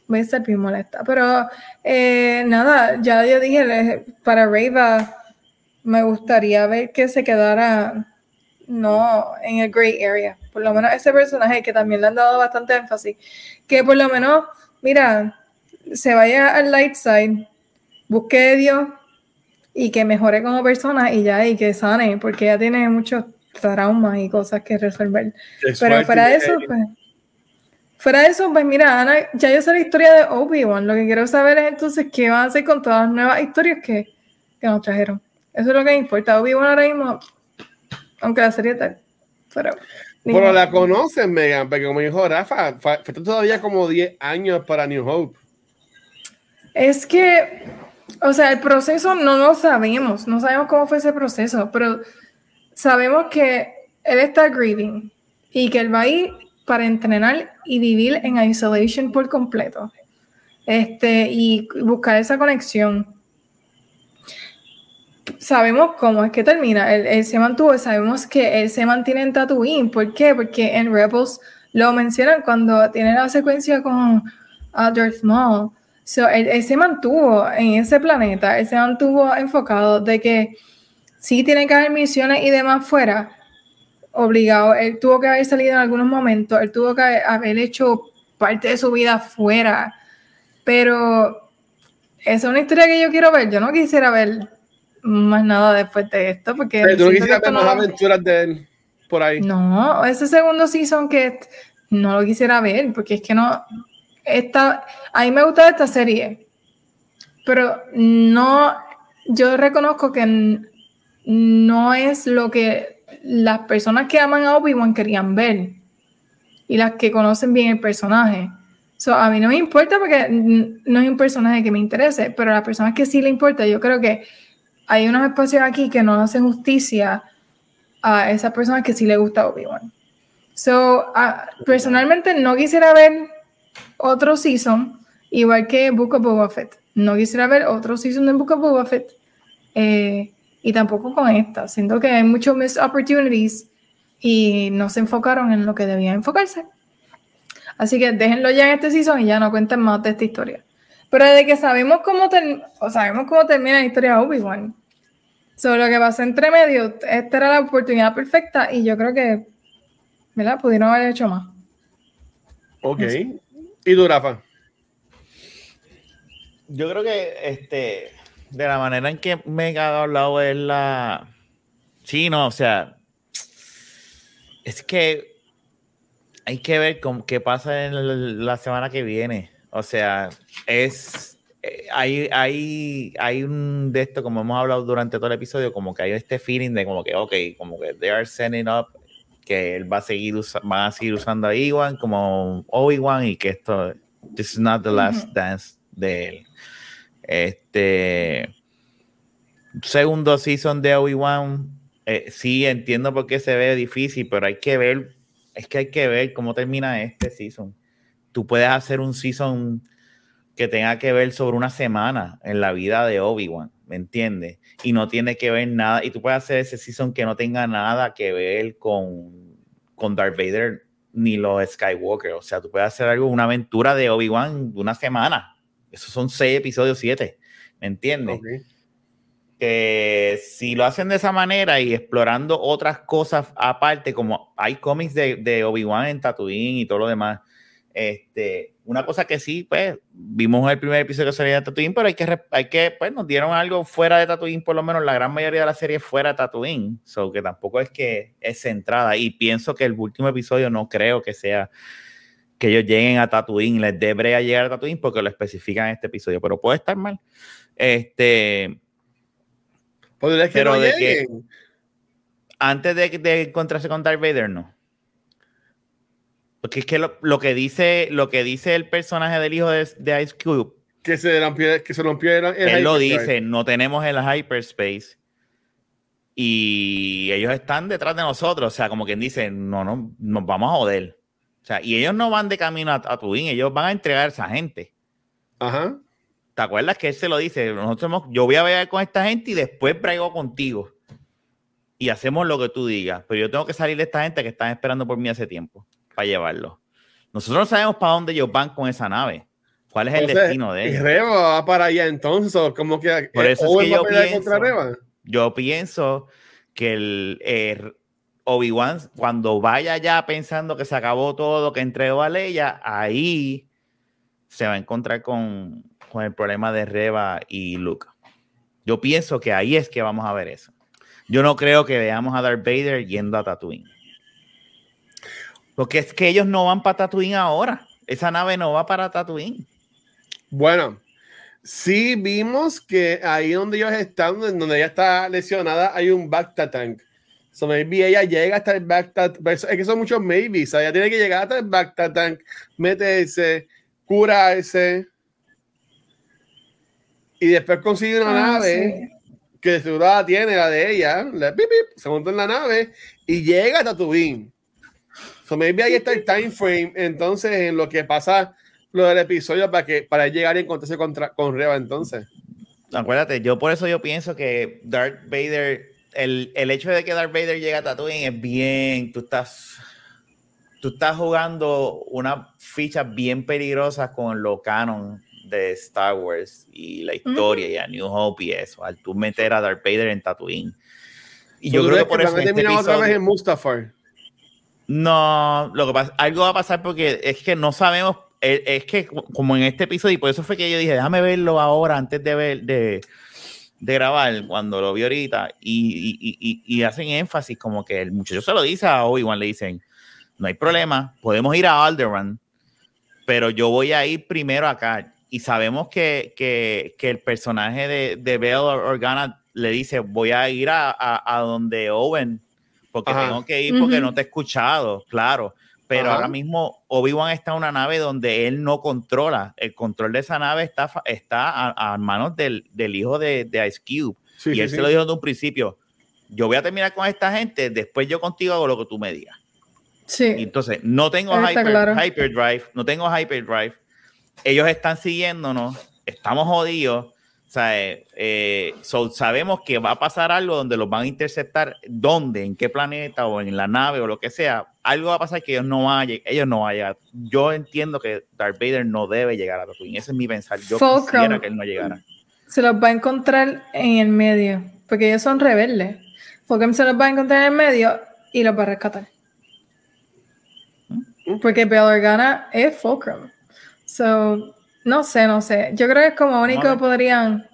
Speaker 1: voy a estar bien molesta. Pero, eh, nada, ya yo dije, para Reva, me gustaría ver que se quedara no en el gray area. Por lo menos ese personaje que también le han dado bastante énfasis. Que por lo menos, mira, se vaya al light side, busque a Dios y que mejore como persona y ya, y que sane, porque ya tiene muchos traumas y cosas que resolver. Pero fuera de eso, pues, fuera de eso, pues mira, Ana, ya yo sé la historia de Obi-Wan. Lo que quiero saber es entonces qué van a hacer con todas las nuevas historias que, que nos trajeron. Eso es lo que me importa. Obi-Wan ahora mismo aunque la serie tal. Pero,
Speaker 3: pero la conocen, Megan, porque como dijo Rafa, falta todavía como 10 años para New Hope.
Speaker 1: Es que, o sea, el proceso no lo sabemos, no sabemos cómo fue ese proceso, pero sabemos que él está grieving y que él va a ir para entrenar y vivir en isolation por completo. Este, y buscar esa conexión sabemos cómo es que termina. Él, se mantuvo, sabemos que él se mantiene en Tatooine. ¿Por qué? Porque en Rebels lo mencionan cuando tiene la secuencia con Darth Maul. So, él, se mantuvo en ese planeta, él se mantuvo enfocado de que sí tiene que haber misiones y demás fuera, obligado. Él tuvo que haber salido en algunos momentos, él tuvo que haber hecho parte de su vida fuera. Pero esa es una historia que yo quiero ver. Yo no quisiera ver más nada después de esto, porque...
Speaker 3: ¿Tú no quisieras ver más aventuras de él por ahí?
Speaker 1: No, ese segundo season que no lo quisiera ver, porque es que no... Esta, a mí me gusta esta serie, pero no... Yo reconozco que no es lo que las personas que aman a Obi-Wan querían ver y las que conocen bien el personaje. So, a mí no me importa porque no es un personaje que me interese, pero a las personas que sí le importa, yo creo que hay unos espacios aquí que no hacen justicia a esa persona que sí le gusta Obi-Wan. So, personalmente no quisiera ver otro season, igual que Book of Boba Fett. No quisiera ver otro season de Book of Boba Fett. Eh, y tampoco con esta. Siento que hay muchos missed opportunities y no se enfocaron en lo que debían enfocarse. Así que déjenlo ya en este season y ya no cuenten más de esta historia. Pero de que sabemos cómo, o sabemos cómo termina la historia de Obi-Wan. Sobre lo que pasa entre medio, esta era la oportunidad perfecta y yo creo que, ¿verdad? Pudieron haber hecho más.
Speaker 3: Ok. ¿Y tú, Rafa?
Speaker 2: Yo creo que este, de la manera en que me ha hablado es la. Sí, no, o sea, es que hay que ver con qué pasa en la semana que viene. O sea, es eh, hay, hay, hay un de esto, como hemos hablado durante todo el episodio, como que hay este feeling de como que, ok, como que they are setting up que él va a seguir, va a seguir usando a Iwan como Obi-Wan y que esto, this is not the last dance de él. Este segundo season de Obi-Wan, eh, sí entiendo por qué se ve difícil, pero hay que ver, es que hay que ver cómo termina este season. Tú puedes hacer un season que tenga que ver sobre una semana en la vida de Obi-Wan, ¿me entiendes? Y no tiene que ver nada, y tú puedes hacer ese season que no tenga nada que ver con, con Darth Vader ni los Skywalker, o sea, tú puedes hacer algo, una aventura de Obi-Wan de una semana, esos son seis episodios, siete, ¿me entiendes? Que si lo hacen de esa manera y explorando otras cosas aparte, como hay cómics de, de Obi-Wan en Tatooine y todo lo demás, este, una cosa que sí, pues, vimos el primer episodio que salía de Tatooine, pero hay que, hay que, pues, nos dieron algo fuera de Tatooine, por lo menos la gran mayoría de la serie fuera de Tatooine, so que tampoco es que es centrada, y pienso que el último episodio no creo que sea que ellos lleguen a Tatooine, les dé a llegar a Tatooine porque lo especifican en este episodio, pero puede estar mal. Este, Pero de que antes de, de, encontrarse con Darth Vader, no. Porque es que lo, que dice lo que dice el personaje del hijo de, de Ice Cube
Speaker 3: que se rompió, que se rompió el,
Speaker 2: Él lo dice, no tenemos el hyperspace y ellos están detrás de nosotros, o sea, como quien dice, no, no, nos vamos a joder. O sea, y ellos no van de camino a, a Twin, ellos van a entregar a esa gente.
Speaker 3: Ajá.
Speaker 2: ¿Te acuerdas que él se lo dice? Nosotros yo voy a ver con esta gente y después brego contigo. Y hacemos lo que tú digas. Pero yo tengo que salir de esta gente que están esperando por mí hace tiempo para llevarlo. Nosotros no sabemos para dónde ellos van con esa nave. ¿Cuál es el destino de ellos?
Speaker 3: Reba va para allá entonces, como que
Speaker 2: Por eso es que yo pienso, yo pienso que el, eh, Obi-Wan cuando vaya allá pensando que se acabó todo, que entregó a Leia, ahí se va a encontrar con, con el problema de Reba y Luke. Yo pienso que ahí es que vamos a ver eso. Yo no creo que veamos a Darth Vader yendo a Tatooine. Porque es que ellos no van para Tatooine ahora. Esa nave no va para Tatooine.
Speaker 3: Bueno, sí vimos que ahí donde ellos están, donde ella está lesionada, hay un Bacta tank. So maybe ella llega hasta el Bacta, es que son muchos maybes. ella tiene que llegar hasta el Bacta tank, meterse, curarse y después consigue una ah, nave que seguro la tiene, la de ella, la se monta en la nave y llega a Tatooine. So maybe ahí está el time frame, entonces en lo que pasa lo del episodio para que para llegar y encontrarse contra, con Reba entonces.
Speaker 2: Acuérdate, yo por eso yo pienso que Darth Vader, el, el hecho de que Darth Vader llegue a Tatooine es bien, tú estás, tú estás jugando una ficha bien peligrosa con lo canon de Star Wars y la historia y a New Hope y eso, al tú meter a Darth Vader en Tatooine.
Speaker 3: Y yo creo que por eso este otra vez en Mustafar.
Speaker 2: No, lo que pasa, algo va a pasar porque es que no sabemos es que como en este episodio, y por eso fue que yo dije, déjame verlo ahora antes de ver, de, grabar, cuando lo vi ahorita, y, hacen énfasis como que el muchacho se lo dice a Obi-Wan, le dicen, no hay problema, podemos ir a Alderaan, pero yo voy a ir primero acá. Y sabemos que, que, que el personaje de, de Bell Organa le dice, voy a ir a, a, donde Owen, porque tengo que ir porque no te he escuchado, claro pero ahora mismo Obi-Wan está en una nave donde él no controla. El control de esa nave está, está a, manos del, del, hijo de, de Ice Cube. y él se lo dijo desde un principio. Yo voy a terminar con esta gente, después yo contigo hago lo que tú me digas.
Speaker 1: Sí.
Speaker 2: entonces, no tengo hyper, hyperdrive, no tengo hyperdrive. Ellos están siguiéndonos, estamos jodidos eh, eh, sabemos que va a pasar algo donde los van a interceptar, ¿dónde? ¿En qué planeta o en la nave o lo que sea? Algo va a pasar que ellos no van a, ellos no van a llegar. Yo entiendo que Darth Vader no debe llegar a Tatooine. Ese es mi pensar. Yo quisiera que él no llegara.
Speaker 1: Se los va a encontrar en el medio, porque ellos son rebeldes. Fulcrum se los va a encontrar en el medio y los va a rescatar. ¿Mm? Porque Bail Organa es Fulcrum. So, no sé, no sé. Yo creo que es como único podrían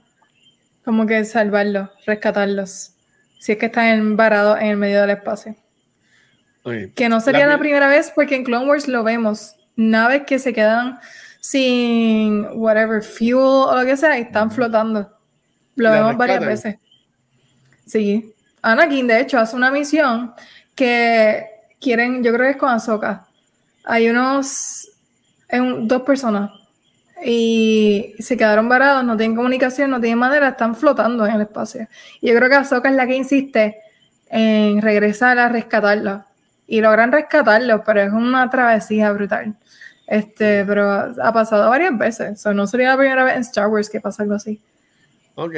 Speaker 1: como que salvarlos, rescatarlos. Si es que están varados en el medio del espacio. que no sería la, primera vez porque en Clone Wars lo vemos. Naves que se quedan sin whatever fuel o lo que sea y están flotando. Lo vemos varias veces. Sí. Anakin, de hecho, hace una misión que quieren, yo creo que es con Ahsoka. Hay unos, dos personas y se quedaron varados, no tienen comunicación, no tienen manera, están flotando en el espacio. Y yo creo que Ahsoka es la que insiste en regresar a rescatarlos. Y logran rescatarlos, pero es una travesía brutal. Este, pero ha pasado varias veces. no sería la primera vez en Star Wars que pasa algo así.
Speaker 3: Ok.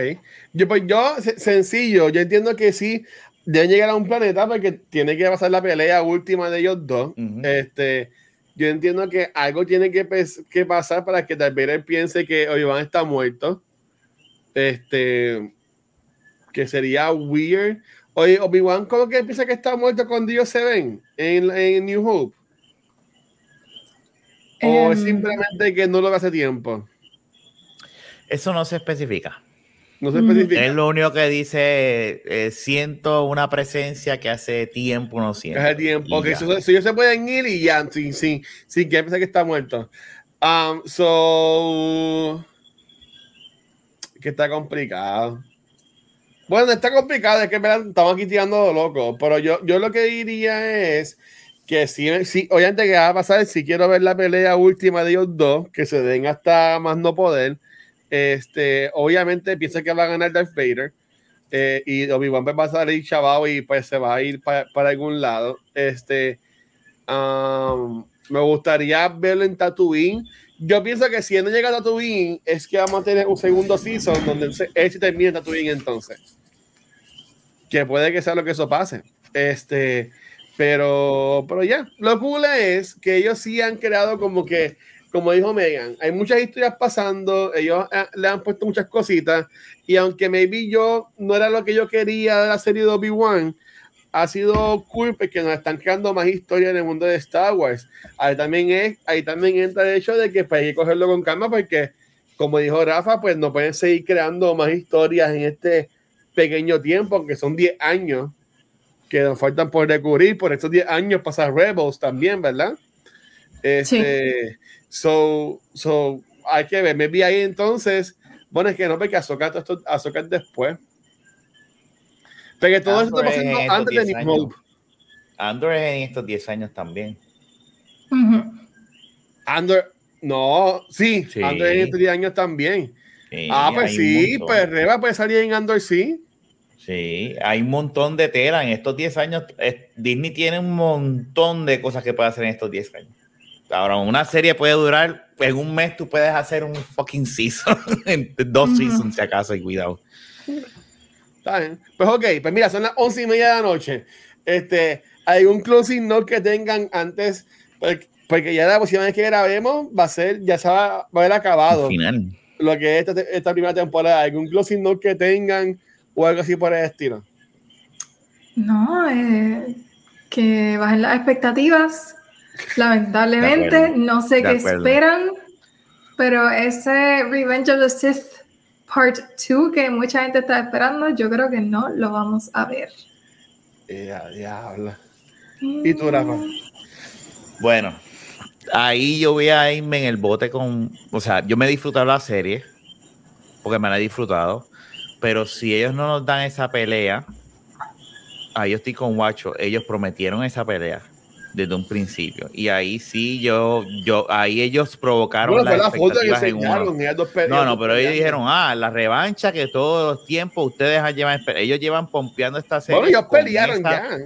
Speaker 3: Yo, pues yo, sencillo, yo entiendo que sí, deben llegar a un planeta porque tiene que pasar la pelea última de ellos dos. Este yo entiendo que algo tiene que, que pasar para que tal vez él piense que Obi-Wan está muerto. Este, que sería weird. Oye, Obi-Wan, ¿cómo que piensa que está muerto cuando ellos se ven en, en New Hope? ¿O es em. simplemente que no lo hace tiempo?
Speaker 2: Eso no se especifica.
Speaker 3: No se especifica.
Speaker 2: Es lo único que dice, eh, siento una presencia que hace tiempo no siento.
Speaker 3: Hace tiempo, que si, ellos se pueden ir y ya, sin, sin, sin que pensar que está muerto. Um, so, que está complicado. Bueno, está complicado, es que estamos aquí tirando loco, pero yo, yo lo que diría es que sí, sí, obviamente que va a pasar, si quiero ver la pelea última de ellos dos, que se den hasta más no poder, este, obviamente pienso que va a ganar Darth Vader, eh, y Obi-Wan pues va a salir chavado y pues se va a ir para, algún lado, este, um, me gustaría verlo en Tatooine, yo pienso que si no llega a Tatooine, es que vamos a tener un segundo season donde él se termina Tatooine entonces. Que puede que sea lo que eso pase. Este, pero, pero ya, lo cool es que ellos sí han creado como que, como dijo Megan, hay muchas historias pasando, ellos eh, le han puesto muchas cositas, y aunque maybe yo no era lo que yo quería de la serie de Obi-Wan, ha sido cool porque nos están creando más historia en el mundo de Star Wars. Ahí también, es, ahí también entra el hecho de que pues, hay que cogerlo con calma porque, como dijo Rafa, pues no pueden seguir creando más historias en este pequeño tiempo, aunque son 10 años que nos faltan por descubrir. Por estos 10 años pasa Rebels también, ¿verdad? Este, sí. So, so, hay que ver. Me vi ahí entonces. Bueno, es que no, porque Azoka, Azoka después. Porque todo eso está pasando antes de New Hope.
Speaker 2: Andor en estos 10 años también.
Speaker 3: Andor, no, sí, Andor en estos 10 años también. ah, pues sí, pues Reba puede salir en Andor, sí.
Speaker 2: Sí, hay un montón de tela. En estos 10 años, Disney tiene un montón de cosas que puede hacer en estos 10 años. Ahora, una serie puede durar, en un mes tú puedes hacer un fucking season, dos seasons si acaso, y cuidado.
Speaker 3: Pues ok, pues mira, son las once y media de la noche. Este, hay un closing note que tengan antes, pues, porque ya la próxima vez que grabemos va a ser, ya se va, a haber acabado.
Speaker 2: Final.
Speaker 3: Lo que es esta, primera temporada. ¿Algún closing note que tengan o algo así por el estilo?
Speaker 1: No, eh, que bajen las expectativas. Lamentablemente, no sé qué esperan, pero ese Revenge of the Sith Part 2 que mucha gente está esperando, yo creo que no lo vamos a ver.
Speaker 3: Ya, diablo. ¿Y tú, Rafa?
Speaker 2: Bueno, ahí yo voy a irme en el bote con. O sea, yo me he disfrutado la serie, porque me la he disfrutado. Pero si ellos no nos dan esa pelea, ahí yo estoy con Guacho. Ellos prometieron esa pelea desde un principio. Y ahí sí, yo, yo, ahí ellos provocaron la expectativas en uno. No, no, pero ellos dijeron, ah, la revancha que todos los tiempos ustedes han llevado, ellos llevan pompeando esta serie.
Speaker 3: Bueno, ellos pelearon ya.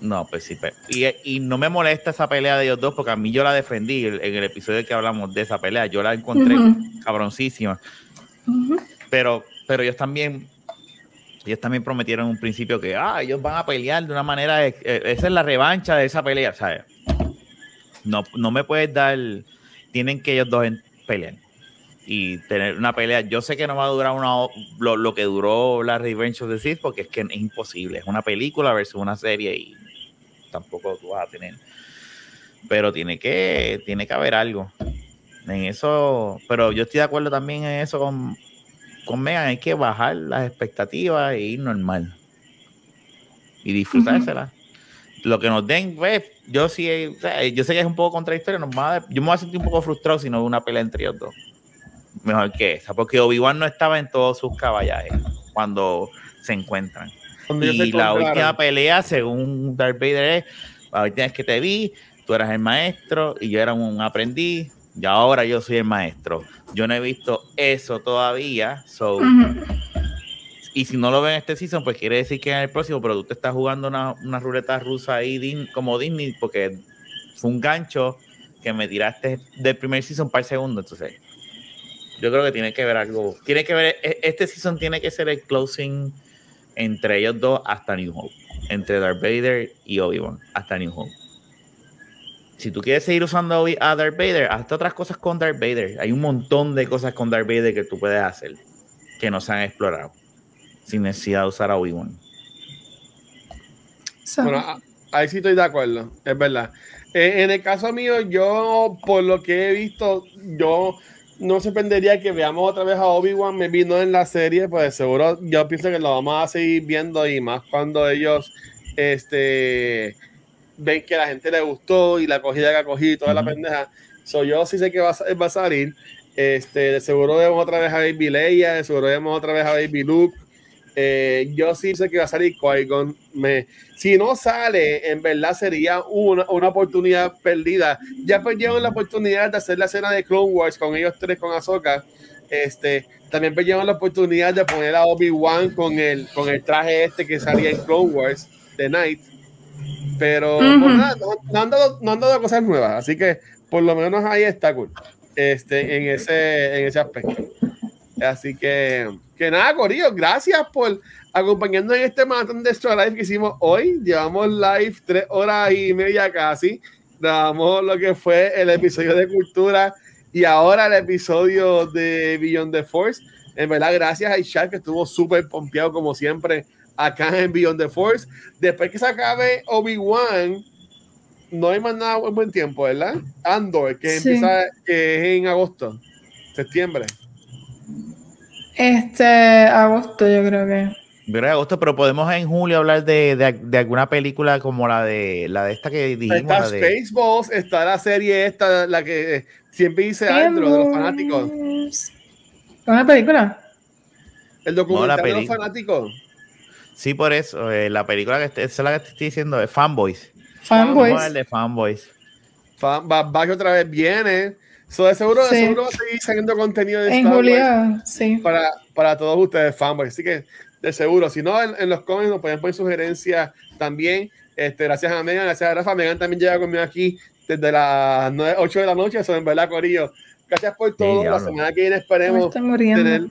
Speaker 2: No, pues sí, y, y, no me molesta esa pelea de ellos dos porque a mí yo la defendí en el episodio que hablamos de esa pelea, yo la encontré cabroncísima. Pero, pero ellos también ellos también prometieron en un principio que ah, ellos van a pelear de una manera, eh, esa es la revancha de esa pelea, ¿sabes? No, no me puedes dar, tienen que ellos dos pelear y tener una pelea. Yo sé que no va a durar una, lo, que duró la Revenge of the Sith porque es que es imposible, es una película versus una serie y tampoco tú vas a tener. Pero tiene que, tiene que haber algo en eso, pero yo estoy de acuerdo también en eso con, con Megan hay que bajar las expectativas e ir normal. Y disfrutársela. Lo que nos den, pues, yo sí, yo sé que es un poco contradictorio, nos va yo me voy a sentir un poco frustrado si no una pelea entre ellos dos. Mejor que esa, porque Obi-Wan no estaba en todos sus caballajes cuando se encuentran. y la última pelea, según Darth Vader, es la última vez que te vi, tú eras el maestro y yo era un aprendiz, y ahora yo soy el maestro. Yo no he visto eso todavía. So, Y si no lo ven en este season, pues quiere decir que en el próximo, pero tú te estás jugando una, una ruleta rusa ahí como Disney, porque fue un gancho que me tiraste del primer season para el segundo. Entonces, yo creo que tiene que ver algo. Tiene que ver, e, este season tiene que ser el closing entre ellos dos hasta New Hope. Entre Darth Vader y Obi-Wan hasta New Hope si tú quieres seguir usando a Darth Vader, haz otras cosas con Darth Vader. Hay un montón de cosas con Darth Vader que tú puedes hacer que no se han explorado sin necesidad de usar a Obi-Wan.
Speaker 3: Bueno, ahí sí estoy de acuerdo, es verdad. Eh, en el caso mío, yo, por lo que he visto, yo no sorprendería que veamos otra vez a Obi-Wan, me vino en la serie, pues seguro yo pienso que lo vamos a seguir viendo y más cuando ellos, este ven que la gente le gustó y la acogida que ha cogido toda la pendeja. So, yo sí sé que va, va a salir. Este, de seguro vemos otra vez a Baby Leia, de seguro vemos otra vez a Baby Luke. Eh, yo sí sé que va a salir Qui-Gon. Si no sale, en verdad sería una, una oportunidad perdida. Ya perdieron la oportunidad de hacer la escena de Clone Wars con ellos tres, con Ahsoka. Este, también perdieron la oportunidad de poner a Obi-Wan con el, con el traje este que salía en Clone Wars de Night. Pero pues nada, no, han dado, no han dado cosas nuevas. Así que por lo menos ahí está cool este, en, ese, en ese aspecto. Así que, que nada, Corillo, gracias por acompañarnos en este maratón de Extra Live que hicimos hoy. Llevamos live tres horas y media casi. Grabamos lo que fue el episodio de cultura y ahora el episodio de Beyond the Force. En verdad, gracias a Ishak que estuvo súper pompeado como siempre acá en Beyond the Force. Después que se acabe Obi-Wan, no hay más nada en buen tiempo, ¿verdad? Andor, que empieza que es en agosto, septiembre.
Speaker 1: Este, agosto, yo creo que.
Speaker 2: Pero agosto, pero podemos en julio hablar de, de, alguna película como la de la de esta que dijimos.
Speaker 3: Está la de... Spaceballs, está la serie esta, la que siempre dice Andro de los fanáticos.
Speaker 1: ¿Una película?
Speaker 3: El documental de los fanáticos.
Speaker 2: Sí, por eso, eh, la película que es la que te estoy diciendo, de Fanboys.
Speaker 1: Fanboys.
Speaker 2: el de Fanboys.
Speaker 3: Fan, otra vez viene. So, de seguro, de seguro va a seguir saliendo contenido de
Speaker 1: en Star sí.
Speaker 3: para, para todos ustedes, fanboys. Así que, de seguro, si no, en, los comments nos pueden poner sugerencias también. Este, gracias a Megan, gracias a Rafa. Megan también llega conmigo aquí desde las 8 de la noche. Eso en verdad, Corillo. Gracias por todo. la semana que viene esperemos tener,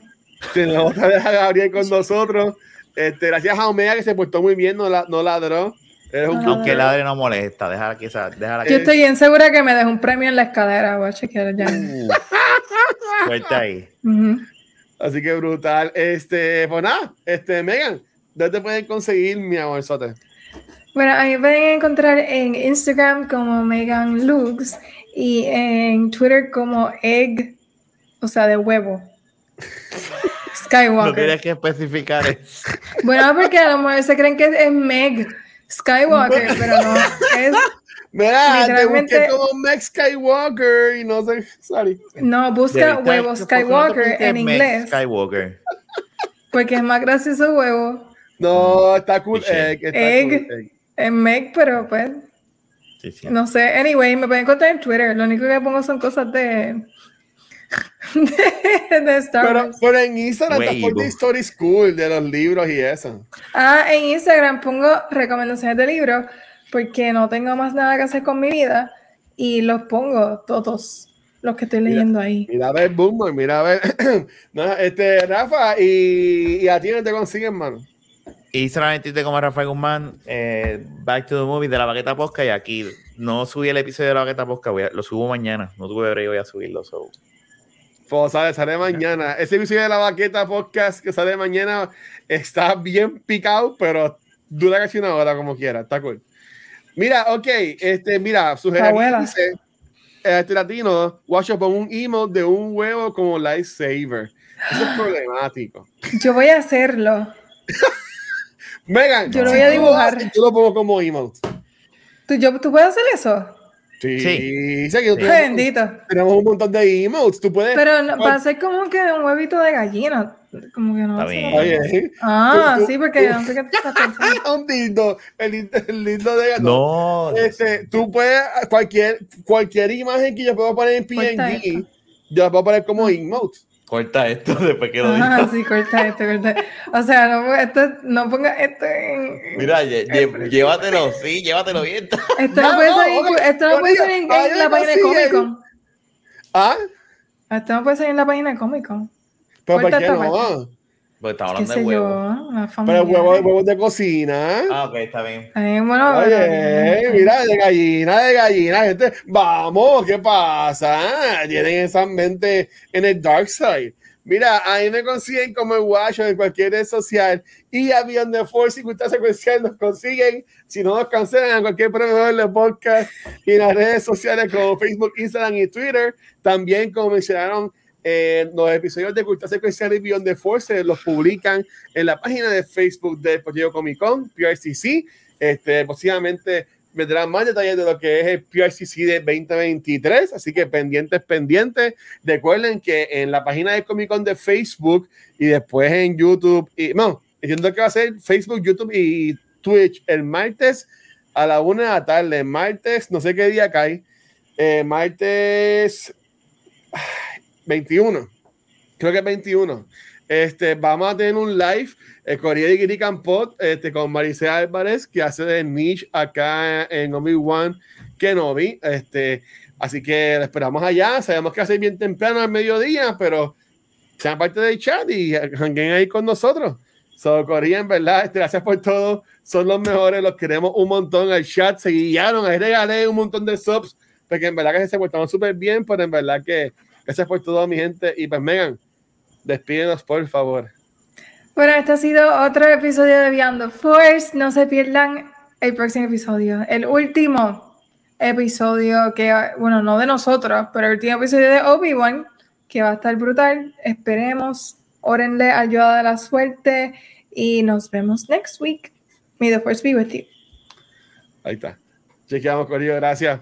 Speaker 3: tener, otra vez a Gabriel con nosotros. Este, gracias a Omega que se portó muy bien, no, la, no ladró.
Speaker 2: Aunque el ladre no molesta, dejar aquí, dejar aquí.
Speaker 1: Yo estoy bien segura que me dejo un premio en la escalera, voy a chequear ya.
Speaker 2: Suelta ahí.
Speaker 3: Así que brutal. Este, pues nada, este, Megan, ¿dónde te pueden conseguir, mi amor, sote?
Speaker 1: Bueno, ahí me pueden encontrar en Instagram como Megan Lux y en Twitter como Egg, o sea, de huevo. Skywalker. No
Speaker 2: tienes que especificar eso.
Speaker 1: Bueno, porque a lo mejor se creen que es Meg. Skywalker, pero no. Es
Speaker 3: Mira, te busqué como Max Skywalker y no sé, sorry.
Speaker 1: No, busca huevo Skywalker en inglés.
Speaker 2: Skywalker.
Speaker 1: Porque es más gracioso huevo.
Speaker 3: No, está cool.
Speaker 1: Egg, egg, En Meg, pero pues. Sí, sí. No sé. Anyway, me pueden encontrar en Twitter. Lo único que pongo son cosas de de, Star
Speaker 3: pero, pero, en Instagram está por The Story School, de los libros y eso.
Speaker 1: Ah, en Instagram pongo recomendaciones de libros porque no tengo más nada que hacer con mi vida y los pongo todos los que estoy leyendo ahí.
Speaker 3: Mira a ver, Boomer, mira a ver. este, Rafa, ¿y, a ti no te consiguen, mano?
Speaker 2: Y solamente como Rafael Guzmán, eh, Back to the Movie de la Baqueta Posca y aquí no subí el episodio de la Baqueta Posca, lo subo mañana, no tuve break, voy a subirlo. So.
Speaker 3: Pues sale, sale mañana. Ese episodio de la baqueta podcast que sale mañana está bien picado, pero dura casi una hora como quiera. Está cool. Mira, ok, este, mira, sugerencia dice, este latino, watch pon un emo de un huevo como lightsaber. Eso es problemático.
Speaker 1: Yo voy a hacerlo.
Speaker 3: Megan,
Speaker 1: yo lo voy a dibujar.
Speaker 3: Yo lo pongo como emote.
Speaker 1: ¿Tú, yo, ¿Tú puedes hacer eso?
Speaker 3: Sí,
Speaker 1: sí.
Speaker 3: Sé que
Speaker 1: Bendito.
Speaker 3: Tenemos un montón de emotes. Tú puedes.
Speaker 1: Pero va a ser como que un huevito de gallina. Como que no.
Speaker 2: Está bien.
Speaker 3: Oye,
Speaker 1: ah, sí, porque no sé qué te estás pensando.
Speaker 3: un lindo, el, el, lindo de
Speaker 2: gato. No.
Speaker 3: Este, tú puedes, cualquier, cualquier imagen que yo puedo poner en PNG, yo la puedo poner como emote
Speaker 2: corta esto después que lo
Speaker 1: diga. Ah, sí, corta esto, corta. O sea, no, esto, no ponga esto en.
Speaker 2: Mira, llévatelo, sí, llévatelo bien.
Speaker 1: Esto no, puede salir, esto no puede salir en, la página de Comic Con.
Speaker 3: ¿Ah?
Speaker 1: Esto no puede salir en la página de Comic Con.
Speaker 3: ¿Pero por qué no?
Speaker 2: Porque estamos hablando de huevos.
Speaker 3: Pero huevos, huevos de cocina.
Speaker 2: Ah, ok, está bien.
Speaker 1: bueno,
Speaker 3: Oye, mira, de gallina, de gallina. Gente, vamos, ¿qué pasa? Tienen esa mente en el dark side. Mira, ahí me consiguen como el Guacho en cualquier red social y a Beyond the Force y Cultura Secuencial nos consiguen, si no nos cancelan, a cualquier proveedor de podcast y en las redes sociales como Facebook, Instagram y Twitter. También, como mencionaron eh, los episodios de Cultura Secuencial y Beyond the Force los publican en la página de Facebook del Partido Comic Con, PRCC. Este, posiblemente vendrán más detalles de lo que es el PRCC de 2023, así que pendientes, pendientes. Recuerden que en la página de Comic Con de Facebook y después en YouTube, y no, entiendo que va a ser Facebook, YouTube y Twitch el martes a la una de la tarde, martes, no sé qué día cae, eh, martes 21, creo que es 21. Este, vamos a tener un live, el Corea de Giri Campot, este, con Maricea Álvarez, que hace de niche acá en Obi-Wan Kenobi. Este, así que esperamos allá. Sabemos que hace bien temprano al mediodía, pero sean parte del chat y hanguen ahí con nosotros. So, Corea, en verdad, este, gracias por todo. Son los mejores, los queremos un montón. El chat se guiaron, ahí regalé un montón de subs, porque en verdad que se portaron súper bien, pero en verdad que gracias por todo, mi gente. Y pues, Megan, despídenos, por favor.
Speaker 1: Bueno, este ha sido otro episodio de Beyond the Force. No se pierdan el próximo episodio, el último episodio que, bueno, no de nosotros, pero el último episodio de Obi-Wan, que va a estar brutal. Esperemos, órenle ayuda de la suerte y nos vemos next week. May the Force be with you.
Speaker 3: Ahí está. Chequeamos, Corillo. Gracias.